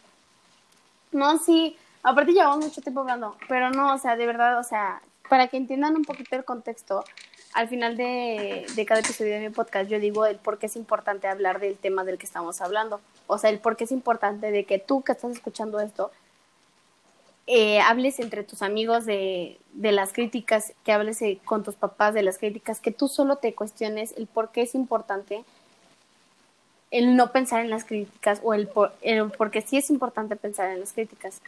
No, sí, aparte llevamos mucho tiempo hablando, pero no, o sea, de verdad, o sea, para que entiendan un poquito el contexto, al final de, de cada episodio de mi podcast yo digo el por qué es importante hablar del tema del que estamos hablando. O sea, el por qué es importante de que tú que estás escuchando esto, eh, hables entre tus amigos de, de las críticas, que hables eh, con tus papás de las críticas, que tú solo te cuestiones el por qué es importante el no pensar en las críticas o el, por, el porque sí es importante pensar en las críticas.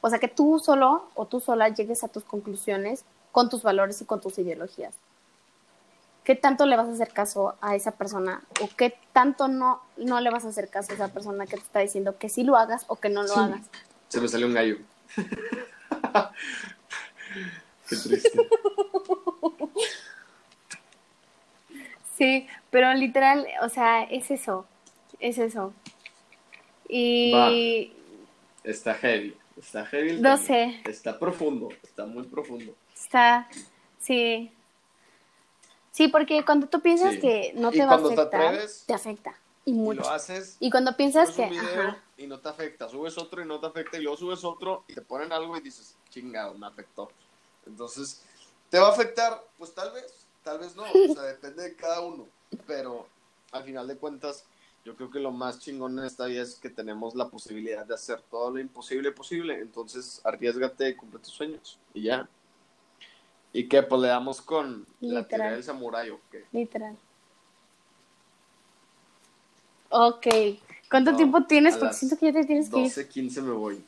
O sea, que tú solo o tú sola llegues a tus conclusiones con tus valores y con tus ideologías. ¿Qué tanto le vas a hacer caso a esa persona o qué tanto no, no le vas a hacer caso a esa persona que te está diciendo que sí lo hagas o que no lo Sí. hagas? Se me salió un gallo. Qué triste. Sí, pero literal, o sea, es eso, es eso. Y Está heavy. Está heavy. el No sé. Está profundo. Está muy profundo. está, sí. Sí, porque cuando tú piensas Sí. que no Y te va a te afectar, atreves, te afecta. Y Y mucho. lo haces. Y cuando piensas subes que, un video ajá, y no te afecta. Subes otro y no te afecta. Y luego subes otro y te ponen algo y dices, chingado, me afectó. Entonces, ¿te va a afectar? Pues tal vez. Tal vez no. O sea, depende de cada uno. Pero al final de cuentas, yo creo que lo más chingón en esta vida es que tenemos la posibilidad de hacer todo lo imposible posible. Entonces, arriesgate y cumple tus sueños. Y ya. ¿Y qué? Pues le damos con la Literal. teoría del samurái o qué. literal. Ok. ¿Cuánto No, tiempo tienes? Porque siento que ya te tienes que ir. 12, 15 me voy.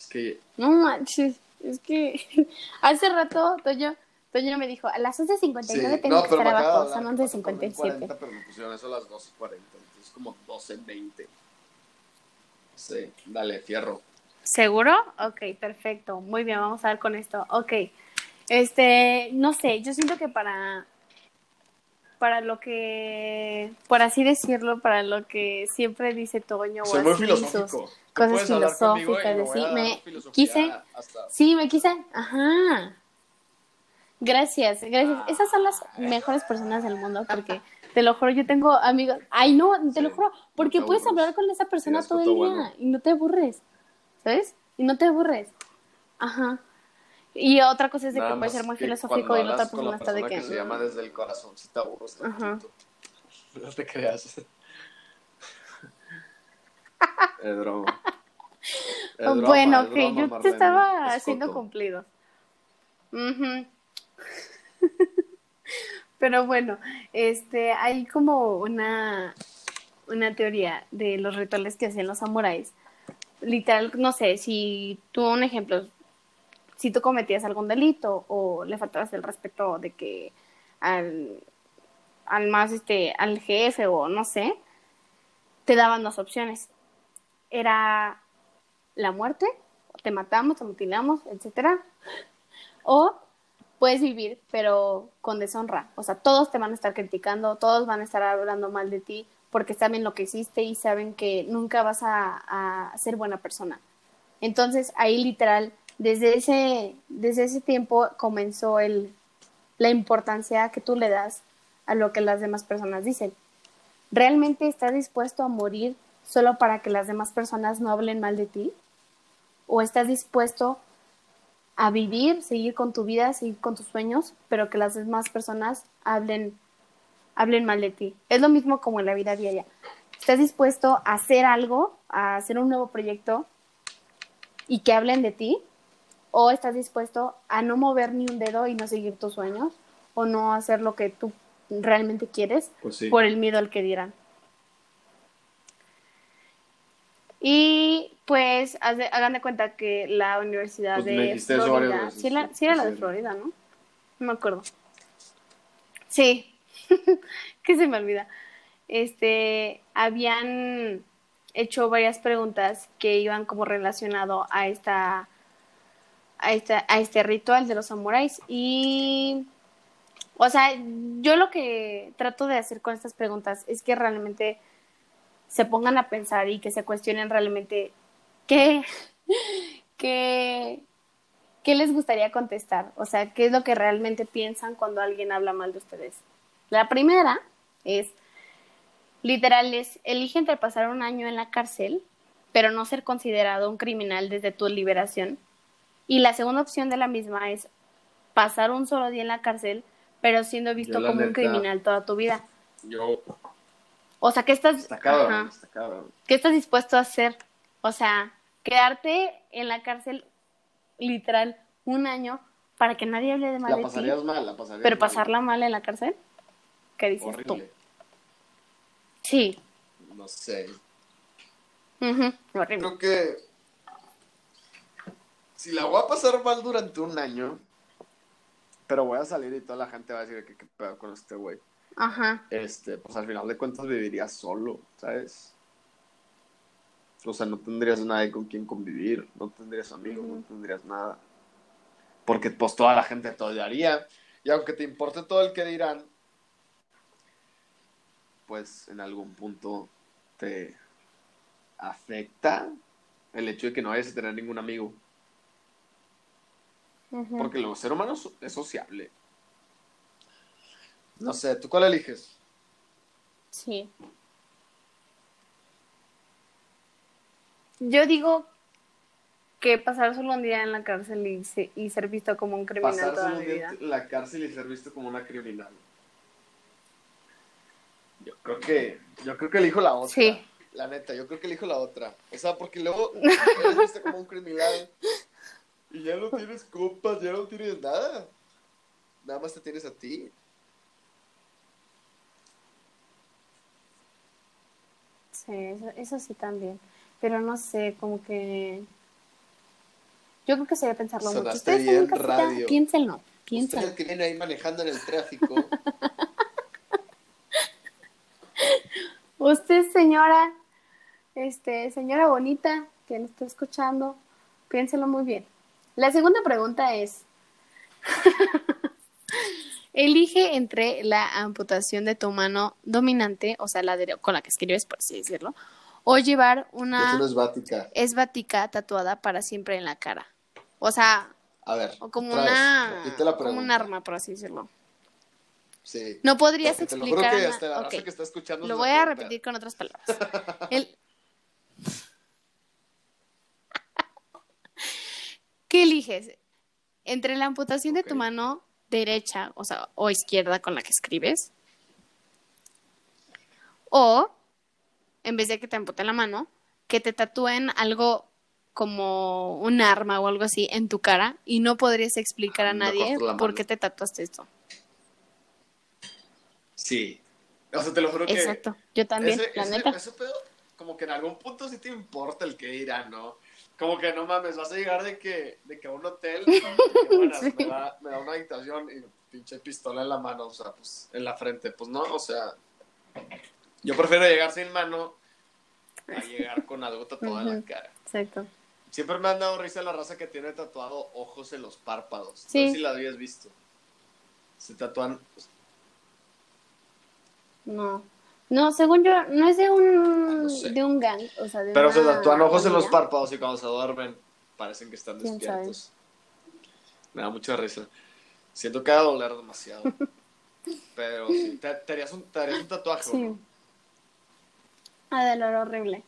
Es que No manches, es que hace rato Toño, Toño me dijo, a las 11.59 Sí, tengo no, que estar abajo, son que pasó por 11.57. 40, pero me pusieron eso a las 12.40, entonces como 12.20. Sí, dale, fierro. ¿Seguro? Ok, perfecto. Muy bien, vamos a ver con esto. Ok. Este, no sé, yo siento que para para lo que, por así decirlo, para lo que siempre dice Toño o Soy muy así, filosófico. sus Tú cosas filosóficas, a dar me quise, hasta- sí, me quise, ajá. Gracias, gracias. Esas son las mejores personas del mundo porque te lo juro, yo tengo amigos. Ay, no, te lo Sí, juro, porque puedes hablar con esa persona todo el día bueno. y no te aburres. ¿Sabes? Y no te aburres. Ajá. Y otra cosa es de Nada que puede ser muy que filosófico y la otra persona está de persona que. se llama desde el corazón, si te aburres Ajá. No te creas. Es broma. Es broma, bueno, es broma, yo te estaba es haciendo coto. cumplido. Ujú. Pero bueno, este, hay como una, una teoría de los rituales que hacían los samuráis. Literal, no sé, si tú, un ejemplo, si tú cometías algún delito o le faltabas el respeto de que al, al más, este, al jefe o no sé, te daban dos opciones. Era la muerte, te matamos, te mutilamos, etcétera, o puedes vivir, pero con deshonra. O sea, todos te van a estar criticando, todos van a estar hablando mal de ti, porque saben lo que hiciste y saben que nunca vas a, a ser buena persona. Entonces, ahí literal, desde ese, desde ese tiempo comenzó el, la importancia que tú le das a lo que las demás personas dicen. ¿Realmente estás dispuesto a morir solo para que las demás personas no hablen mal de ti? ¿O estás dispuesto a vivir, seguir con tu vida, seguir con tus sueños, pero que las demás personas hablen, hablen mal de ti? Es lo mismo como en la vida diaria. ¿Estás dispuesto a hacer algo, a hacer un nuevo proyecto y que hablen de ti? ¿O estás dispuesto a no mover ni un dedo y no seguir tus sueños? ¿O no hacer lo que tú realmente quieres Pues sí. por el miedo al que dirán? Y Pues hagan de cuenta que la Universidad Pues de Florida, sí, la- sí, sí era la de. Florida, ¿no? No me acuerdo. Sí, que se me olvida. Este, habían hecho varias preguntas que iban como relacionado a esta, a esta, a este ritual de los samuráis y, o sea, yo lo que trato de hacer con estas preguntas es que realmente se pongan a pensar y que se cuestionen realmente qué, qué, qué les gustaría contestar, o sea, qué es lo que realmente piensan cuando alguien habla mal de ustedes. La primera es, literal, es, elige entre pasar un año en la cárcel, pero no ser considerado un criminal desde tu liberación. Y la segunda opción de la misma es pasar un solo día en la cárcel, pero siendo visto como un criminal toda tu vida. Yo, O sea, ¿qué estás, está cabrón, ajá, está cabrón. ¿qué estás dispuesto a hacer? O sea, quedarte en la cárcel literal un año para que nadie hable de mal La de ti, pasarías mal, la pasarías pero mal. pasarla mal en la cárcel. ¿Qué dices tú? Horrible. Sí, No sé. ujú, horrible. Creo que si la voy a pasar mal durante un año, pero voy a salir y toda la gente va a decir que qué pedo con este güey. Ajá, Este, pues al final de cuentas vivirías solo, ¿sabes? O sea, no tendrías nadie con quien convivir, no tendrías amigos, no tendrías nada. Porque pues toda la gente te odiaría. Y aunque te importe todo el que dirán, pues en algún punto te afecta el hecho de que no vayas a tener ningún amigo. Porque el ser humano es- sociable. No sé, ¿tú cuál eliges? Sí. Yo digo que pasar solo un día en la cárcel y, se- y ser visto como un criminal Pasar toda solo mi un día vida. en la cárcel y ser visto como una criminal. Yo creo que, yo creo que elijo la otra. Sí. La neta, yo creo que elijo la otra. O sea, porque luego eres visto como un criminal y ya no tienes compas, ya no tienes nada. Nada más te tienes a ti. Sí, eso, eso sí también. Pero no sé, como que. Yo creo que sería pensarlo mucho. Sonaste Ustedes bien en casita, radio. piénsenlo, piénsenlo. el que viene ahí manejando en el tráfico. Usted, señora, este, señora bonita que nos está escuchando, piénselo muy bien. La segunda pregunta es, elige entre la amputación de tu mano dominante, o sea, la de- con la que escribes, por así decirlo, o llevar una esvática tatuada para siempre en la cara. O sea, A ver. como una, como un arma, por así decirlo. Sí. No podrías Porque te lo juro explicar. que na- hasta la raza ok. que está escuchando Lo voy a repetir con otras palabras. El- ¿Qué eliges? Entre la amputación de tu mano derecha, o sea, o izquierda con la que escribes, o, en vez de que te amputen la mano, que te tatúen algo como un arma o algo así en tu cara y no podrías explicar a Me nadie por qué te tatuaste esto. Sí. O sea, te lo juro que. Exacto, yo también, ese, la ese- neta. ese pedo, como que en algún punto sí te importa el que dirán, ¿no? Como que no mames, vas a llegar de que, de que a un hotel, que, Sí. me, da, me da una habitación y pinche pistola en la mano, o sea, pues en la frente, pues no, o sea, yo prefiero llegar sin mano a llegar con algo tatuado en la cara. Exacto. Siempre me han dado risa la raza que tiene tatuado ojos en los párpados. Sí. No sé si la habías visto. Se tatúan. No. No, según yo, no es de un, No sé. de un gang, o sea, de Pero se tatúan ojos en los párpados y cuando se duermen parecen que están ¿Quién despiertos. Me da mucha risa. Siento que va a doler demasiado. Pero sí, te, te harías un, te harías un tatuaje, ¿o Sí. no? Ah, de olor horrible.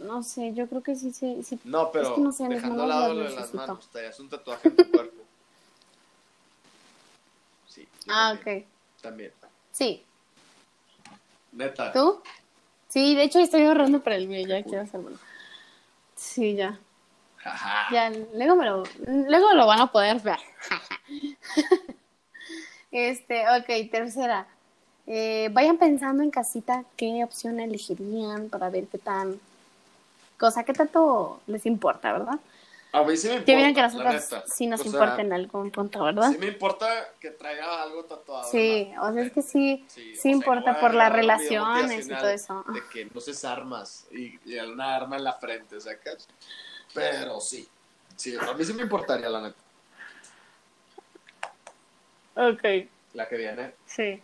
No sé, yo creo que sí, sí, sí. No, pero Es que no sé, mis dejando a manos lado lo de las manos, te harías un tatuaje en tu cuerpo. Sí. Ah, también, ok. También. Sí. Neta. ¿Tú? Sí, de hecho estoy ahorrando para el mío, ya quiero hacerlo. Sí, ya. Ajá. Ya, luego me lo, luego lo van a poder ver. este, ok, tercera. eh, vayan pensando en casita qué opción elegirían para ver qué tan, cosa, qué tanto les importa, ¿verdad? A mí sí me importa. Que miren que nosotros sí nos O sea, importa en algún punto, ¿verdad? Sí me importa que traiga algo tatuado. Sí, ¿verdad? o sea, es que sí, sí, importa por las relaciones y todo eso. De que no uses armas y, y una arma en la frente, ¿sacas? Pero sí. Sí, a mí sí me importaría, la neta. Ok, La que viene. sí.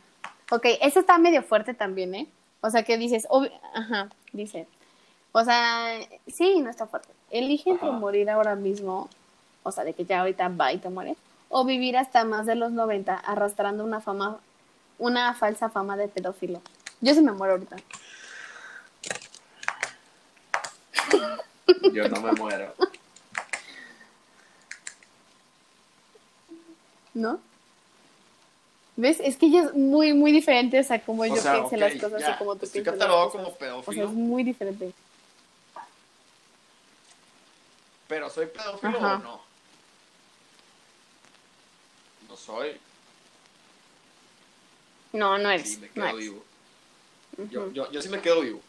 Ok, eso está medio fuerte también, ¿eh? O sea, que dices, obvi- ajá, dice. O sea, sí, no está fuerte. Elige entre Ajá. morir ahora mismo, o sea, de que ya ahorita va y te mueres, o vivir hasta más de los 90 arrastrando una fama, una falsa fama de pedófilo. Yo sí me muero ahorita. Yo no me muero. ¿No? ¿Ves? Es que ella es muy, muy diferente, o sea, como O yo sea, pienso las cosas ya, y como tú piensas cosas. como O sea, pedófilo, es muy diferente. Pero ¿soy pedófilo Ajá. o no? No soy. No, no eres. Sí, me no quedo eres. vivo. Yo, yo, yo sí me quedo vivo.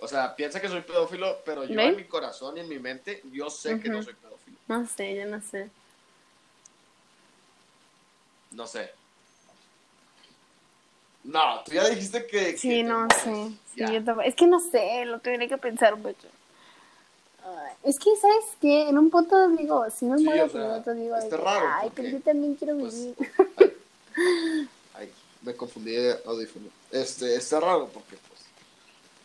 O sea, piensa que soy pedófilo, pero yo en mi corazón y en mi mente, yo sé que no soy pedófilo. No sé, yo no sé. No sé. No, tú ya dijiste que. Sí, no sé. Sí, yo Es que no sé, lo tendré que pensar mucho. Es que, ¿sabes qué? En un punto digo, si me Sí, muero, o sea, en otro digo, está que, raro, ay, pero yo también quiero pues, vivir. Ay, me confundí de audífono. Este, está raro porque, pues,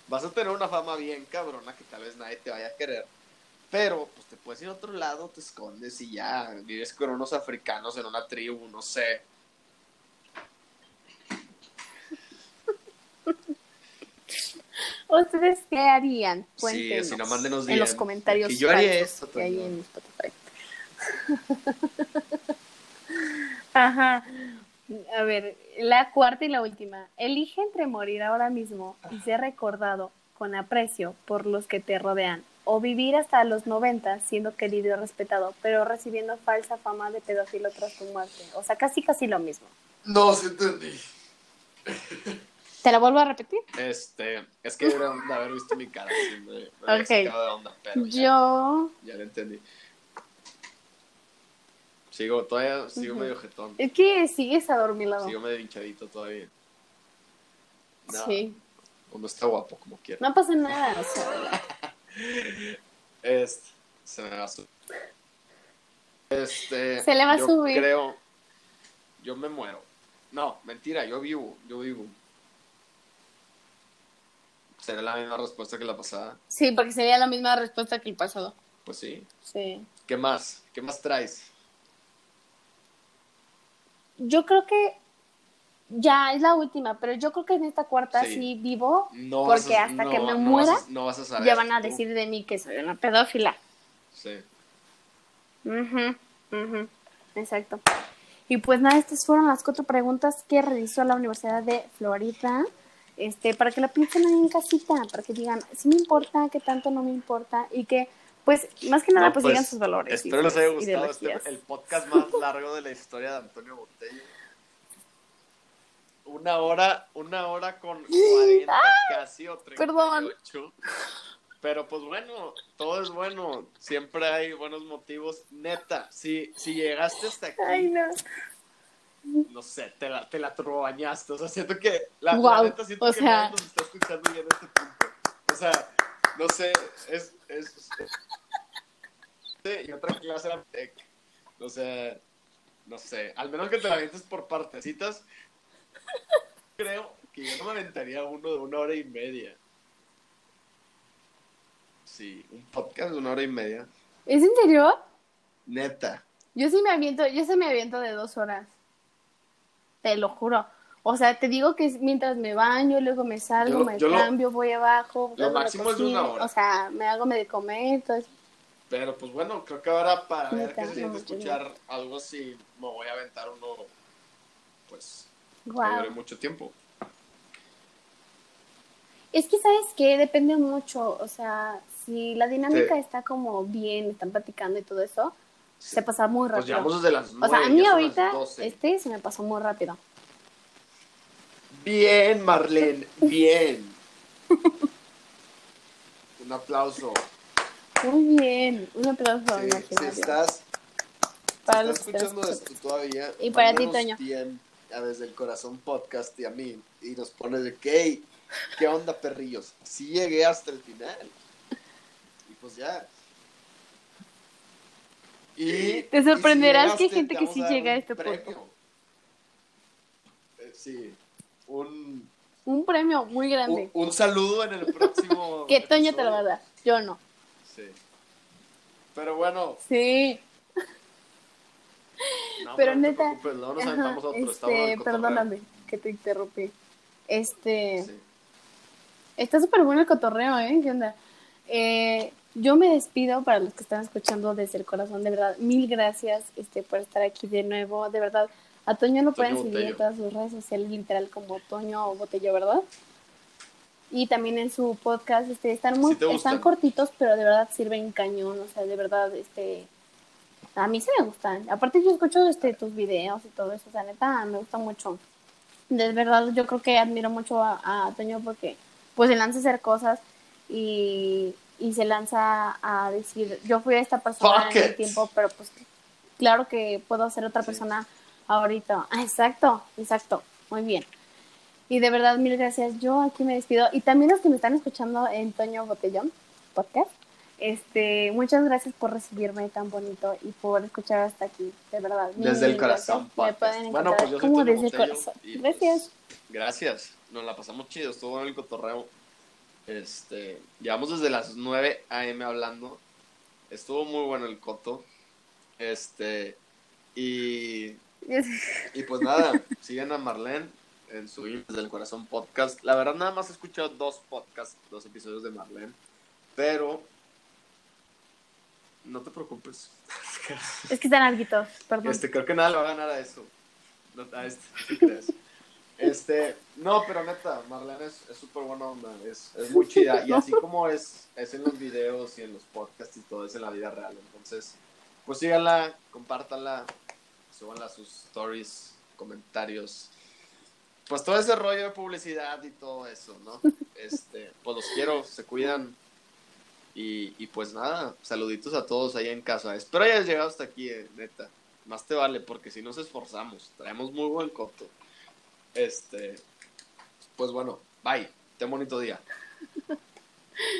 vas a tener una fama bien cabrona que tal vez nadie te vaya a querer. Pero, pues, te puedes ir a otro lado, te escondes y ya vives con unos africanos en una tribu, no sé. ¿Ustedes qué harían? Sí, Cuéntenos si no, mándenos en los comentarios Que yo haría esto que hay en Spotify. Ajá. A ver, la cuarta y la última. Elige entre morir ahora mismo y ser recordado con aprecio por los que te rodean o vivir hasta los 90 siendo querido y respetado, pero recibiendo falsa fama de pedófilo tras tu muerte. O sea, casi casi lo mismo. No, sí entendí. ¿Te la vuelvo a repetir? Este, es que era de haber visto mi cara. sí, me, me de onda, pero ya, Yo... ya lo entendí. Sigo, todavía sigo medio jetón. Es que sigues adormilado. Sigo medio hinchadito todavía. No, Sí. Uno está guapo como quiera. No pasa nada, o sea, Este, se me va a subir. Este, Se le va a subir. creo, yo me muero. No, mentira, yo vivo, yo vivo. Será la misma respuesta que la pasada. Sí, porque sería la misma respuesta que el pasado. Pues sí. Sí. ¿Qué más? ¿Qué más traes? Yo creo que ya es la última, pero yo creo que en esta cuarta Sí. sí, vivo, No porque a- hasta no que me no muera vas a- no vas a saber ya van a tú. decir de mí que soy una pedófila. Sí. Ujú, ujú, Exacto. Y pues nada, estas fueron las cuatro preguntas que realizó la Universidad de Florida. Este, para que la piensen ahí en casita, para que digan, si me importa, qué tanto no me importa, y que, pues, más que nada, No, pues, pues, digan sus valores. Espero les haya gustado este, el podcast más largo de la historia de Antonio Botello. Una hora, una hora con 40 casi o 38. Pero pues bueno, todo es bueno. Siempre hay buenos motivos. Neta, si, si llegaste hasta aquí, Ay, no. No sé, te la, te la turbobañaste. O sea, siento que la, la Guau, neta siento o que sea- nos está escuchando ya en este punto. O sea, no sé, es, es, y otra clase era tech. O sea, no sé, al menos que te la avientes por partecitas, creo que yo no me aventaría uno de una hora y media. Sí, un podcast de una hora y media. ¿Es en serio? Neta. Yo sí me aviento, yo sí me aviento de dos horas. Te lo juro. O sea, te digo que es mientras me baño, luego me salgo, Yo me yo lo- cambio, voy abajo, lo máximo es de una hora. O sea, me hago de comer, todo eso. Pero pues bueno, creo que ahora para ver qué se siente escuchar algo así, me voy a aventar uno, pues, que dure mucho tiempo. Es que, ¿sabes qué? Depende mucho. O sea, si la dinámica Sí. está como bien, están platicando y todo eso. Se pasa muy Pues rápido. llevamos desde las o nueve, sea, a mí ahorita, las 12. este se me pasó muy rápido. Bien, Marlene, bien. Un aplauso. Muy bien. Un aplauso Sí, si estás, si Para estás los que escuchando esto todavía, Y para ti, Toño. bien a Desde el Corazón Podcast y a mí. Y nos pones de que, "Hey, ¿qué onda, perrillos? Sí llegué hasta el final. Y pues ya. Y, Te sorprenderás y que hay gente te que sí llega a este premio. punto. Eh, sí, un, Un premio muy grande. un, un saludo en el próximo. que Toño te lo va a dar. Yo no. Sí. Pero bueno, Sí. no, Pero te neta, nos Ajá, otro. este, perdóname que te interrumpí. Este, Sí. está súper bueno el cotorreo, ¿eh? ¿Qué onda? Eh, yo me despido para los que están escuchando desde el corazón, de verdad, mil gracias este, por estar aquí de nuevo, de verdad. A Toño lo pueden seguir en todas sus redes sociales, literal, como Toño Botello, ¿verdad? Y también en su podcast, este, están muy, están cortitos, pero de verdad sirven cañón, o sea, de verdad, este, a mí sí me gustan. Aparte yo escucho este, tus videos y todo eso, o sea, neta, me gusta mucho. De verdad, yo creo que admiro mucho a, a Toño porque, pues, se lanza a hacer cosas y, y se lanza a decir, yo fui esta persona Fuck en el tiempo, pero pues, claro que puedo ser otra Sí. persona ahorita. Ah, exacto, exacto, muy bien. Y de verdad, mil gracias. Yo aquí me despido. Y también los que me están escuchando en Toño Botellón Podcast. Este, muchas gracias por recibirme tan bonito y por escuchar hasta aquí, de verdad. mil, Desde el corazón. Bueno, pues yo soy desde el corazón. pues, Gracias. gracias. Nos la pasamos chido. Estuvo bueno el cotorreo. Este, llevamos desde las 9 a.m. hablando. Estuvo muy bueno el coto. Este, y Y pues nada, sigan a Marlene en su Desde el Corazón podcast. La verdad, nada más he escuchado dos podcasts, dos episodios de Marlene, pero no te preocupes. Es que están larguitos, perdón. Este, creo que nada le va a ganar a eso. A este, ¿qué crees? Este, no, pero neta, Marlene es súper buena onda, es, es muy chida. Y así como es, es en los videos y en los podcasts y todo, es en la vida real. Entonces, pues síganla, compártanla, súbanla sus stories, comentarios. Pues todo ese rollo de publicidad y todo eso, ¿no? Este, pues los quiero, se cuidan. Y, y pues nada, saluditos a todos ahí en casa. Espero hayas llegado hasta aquí, eh, neta. Más te vale, porque si nos esforzamos, traemos muy buen coto. Este, pues bueno, bye. Ten bonito día.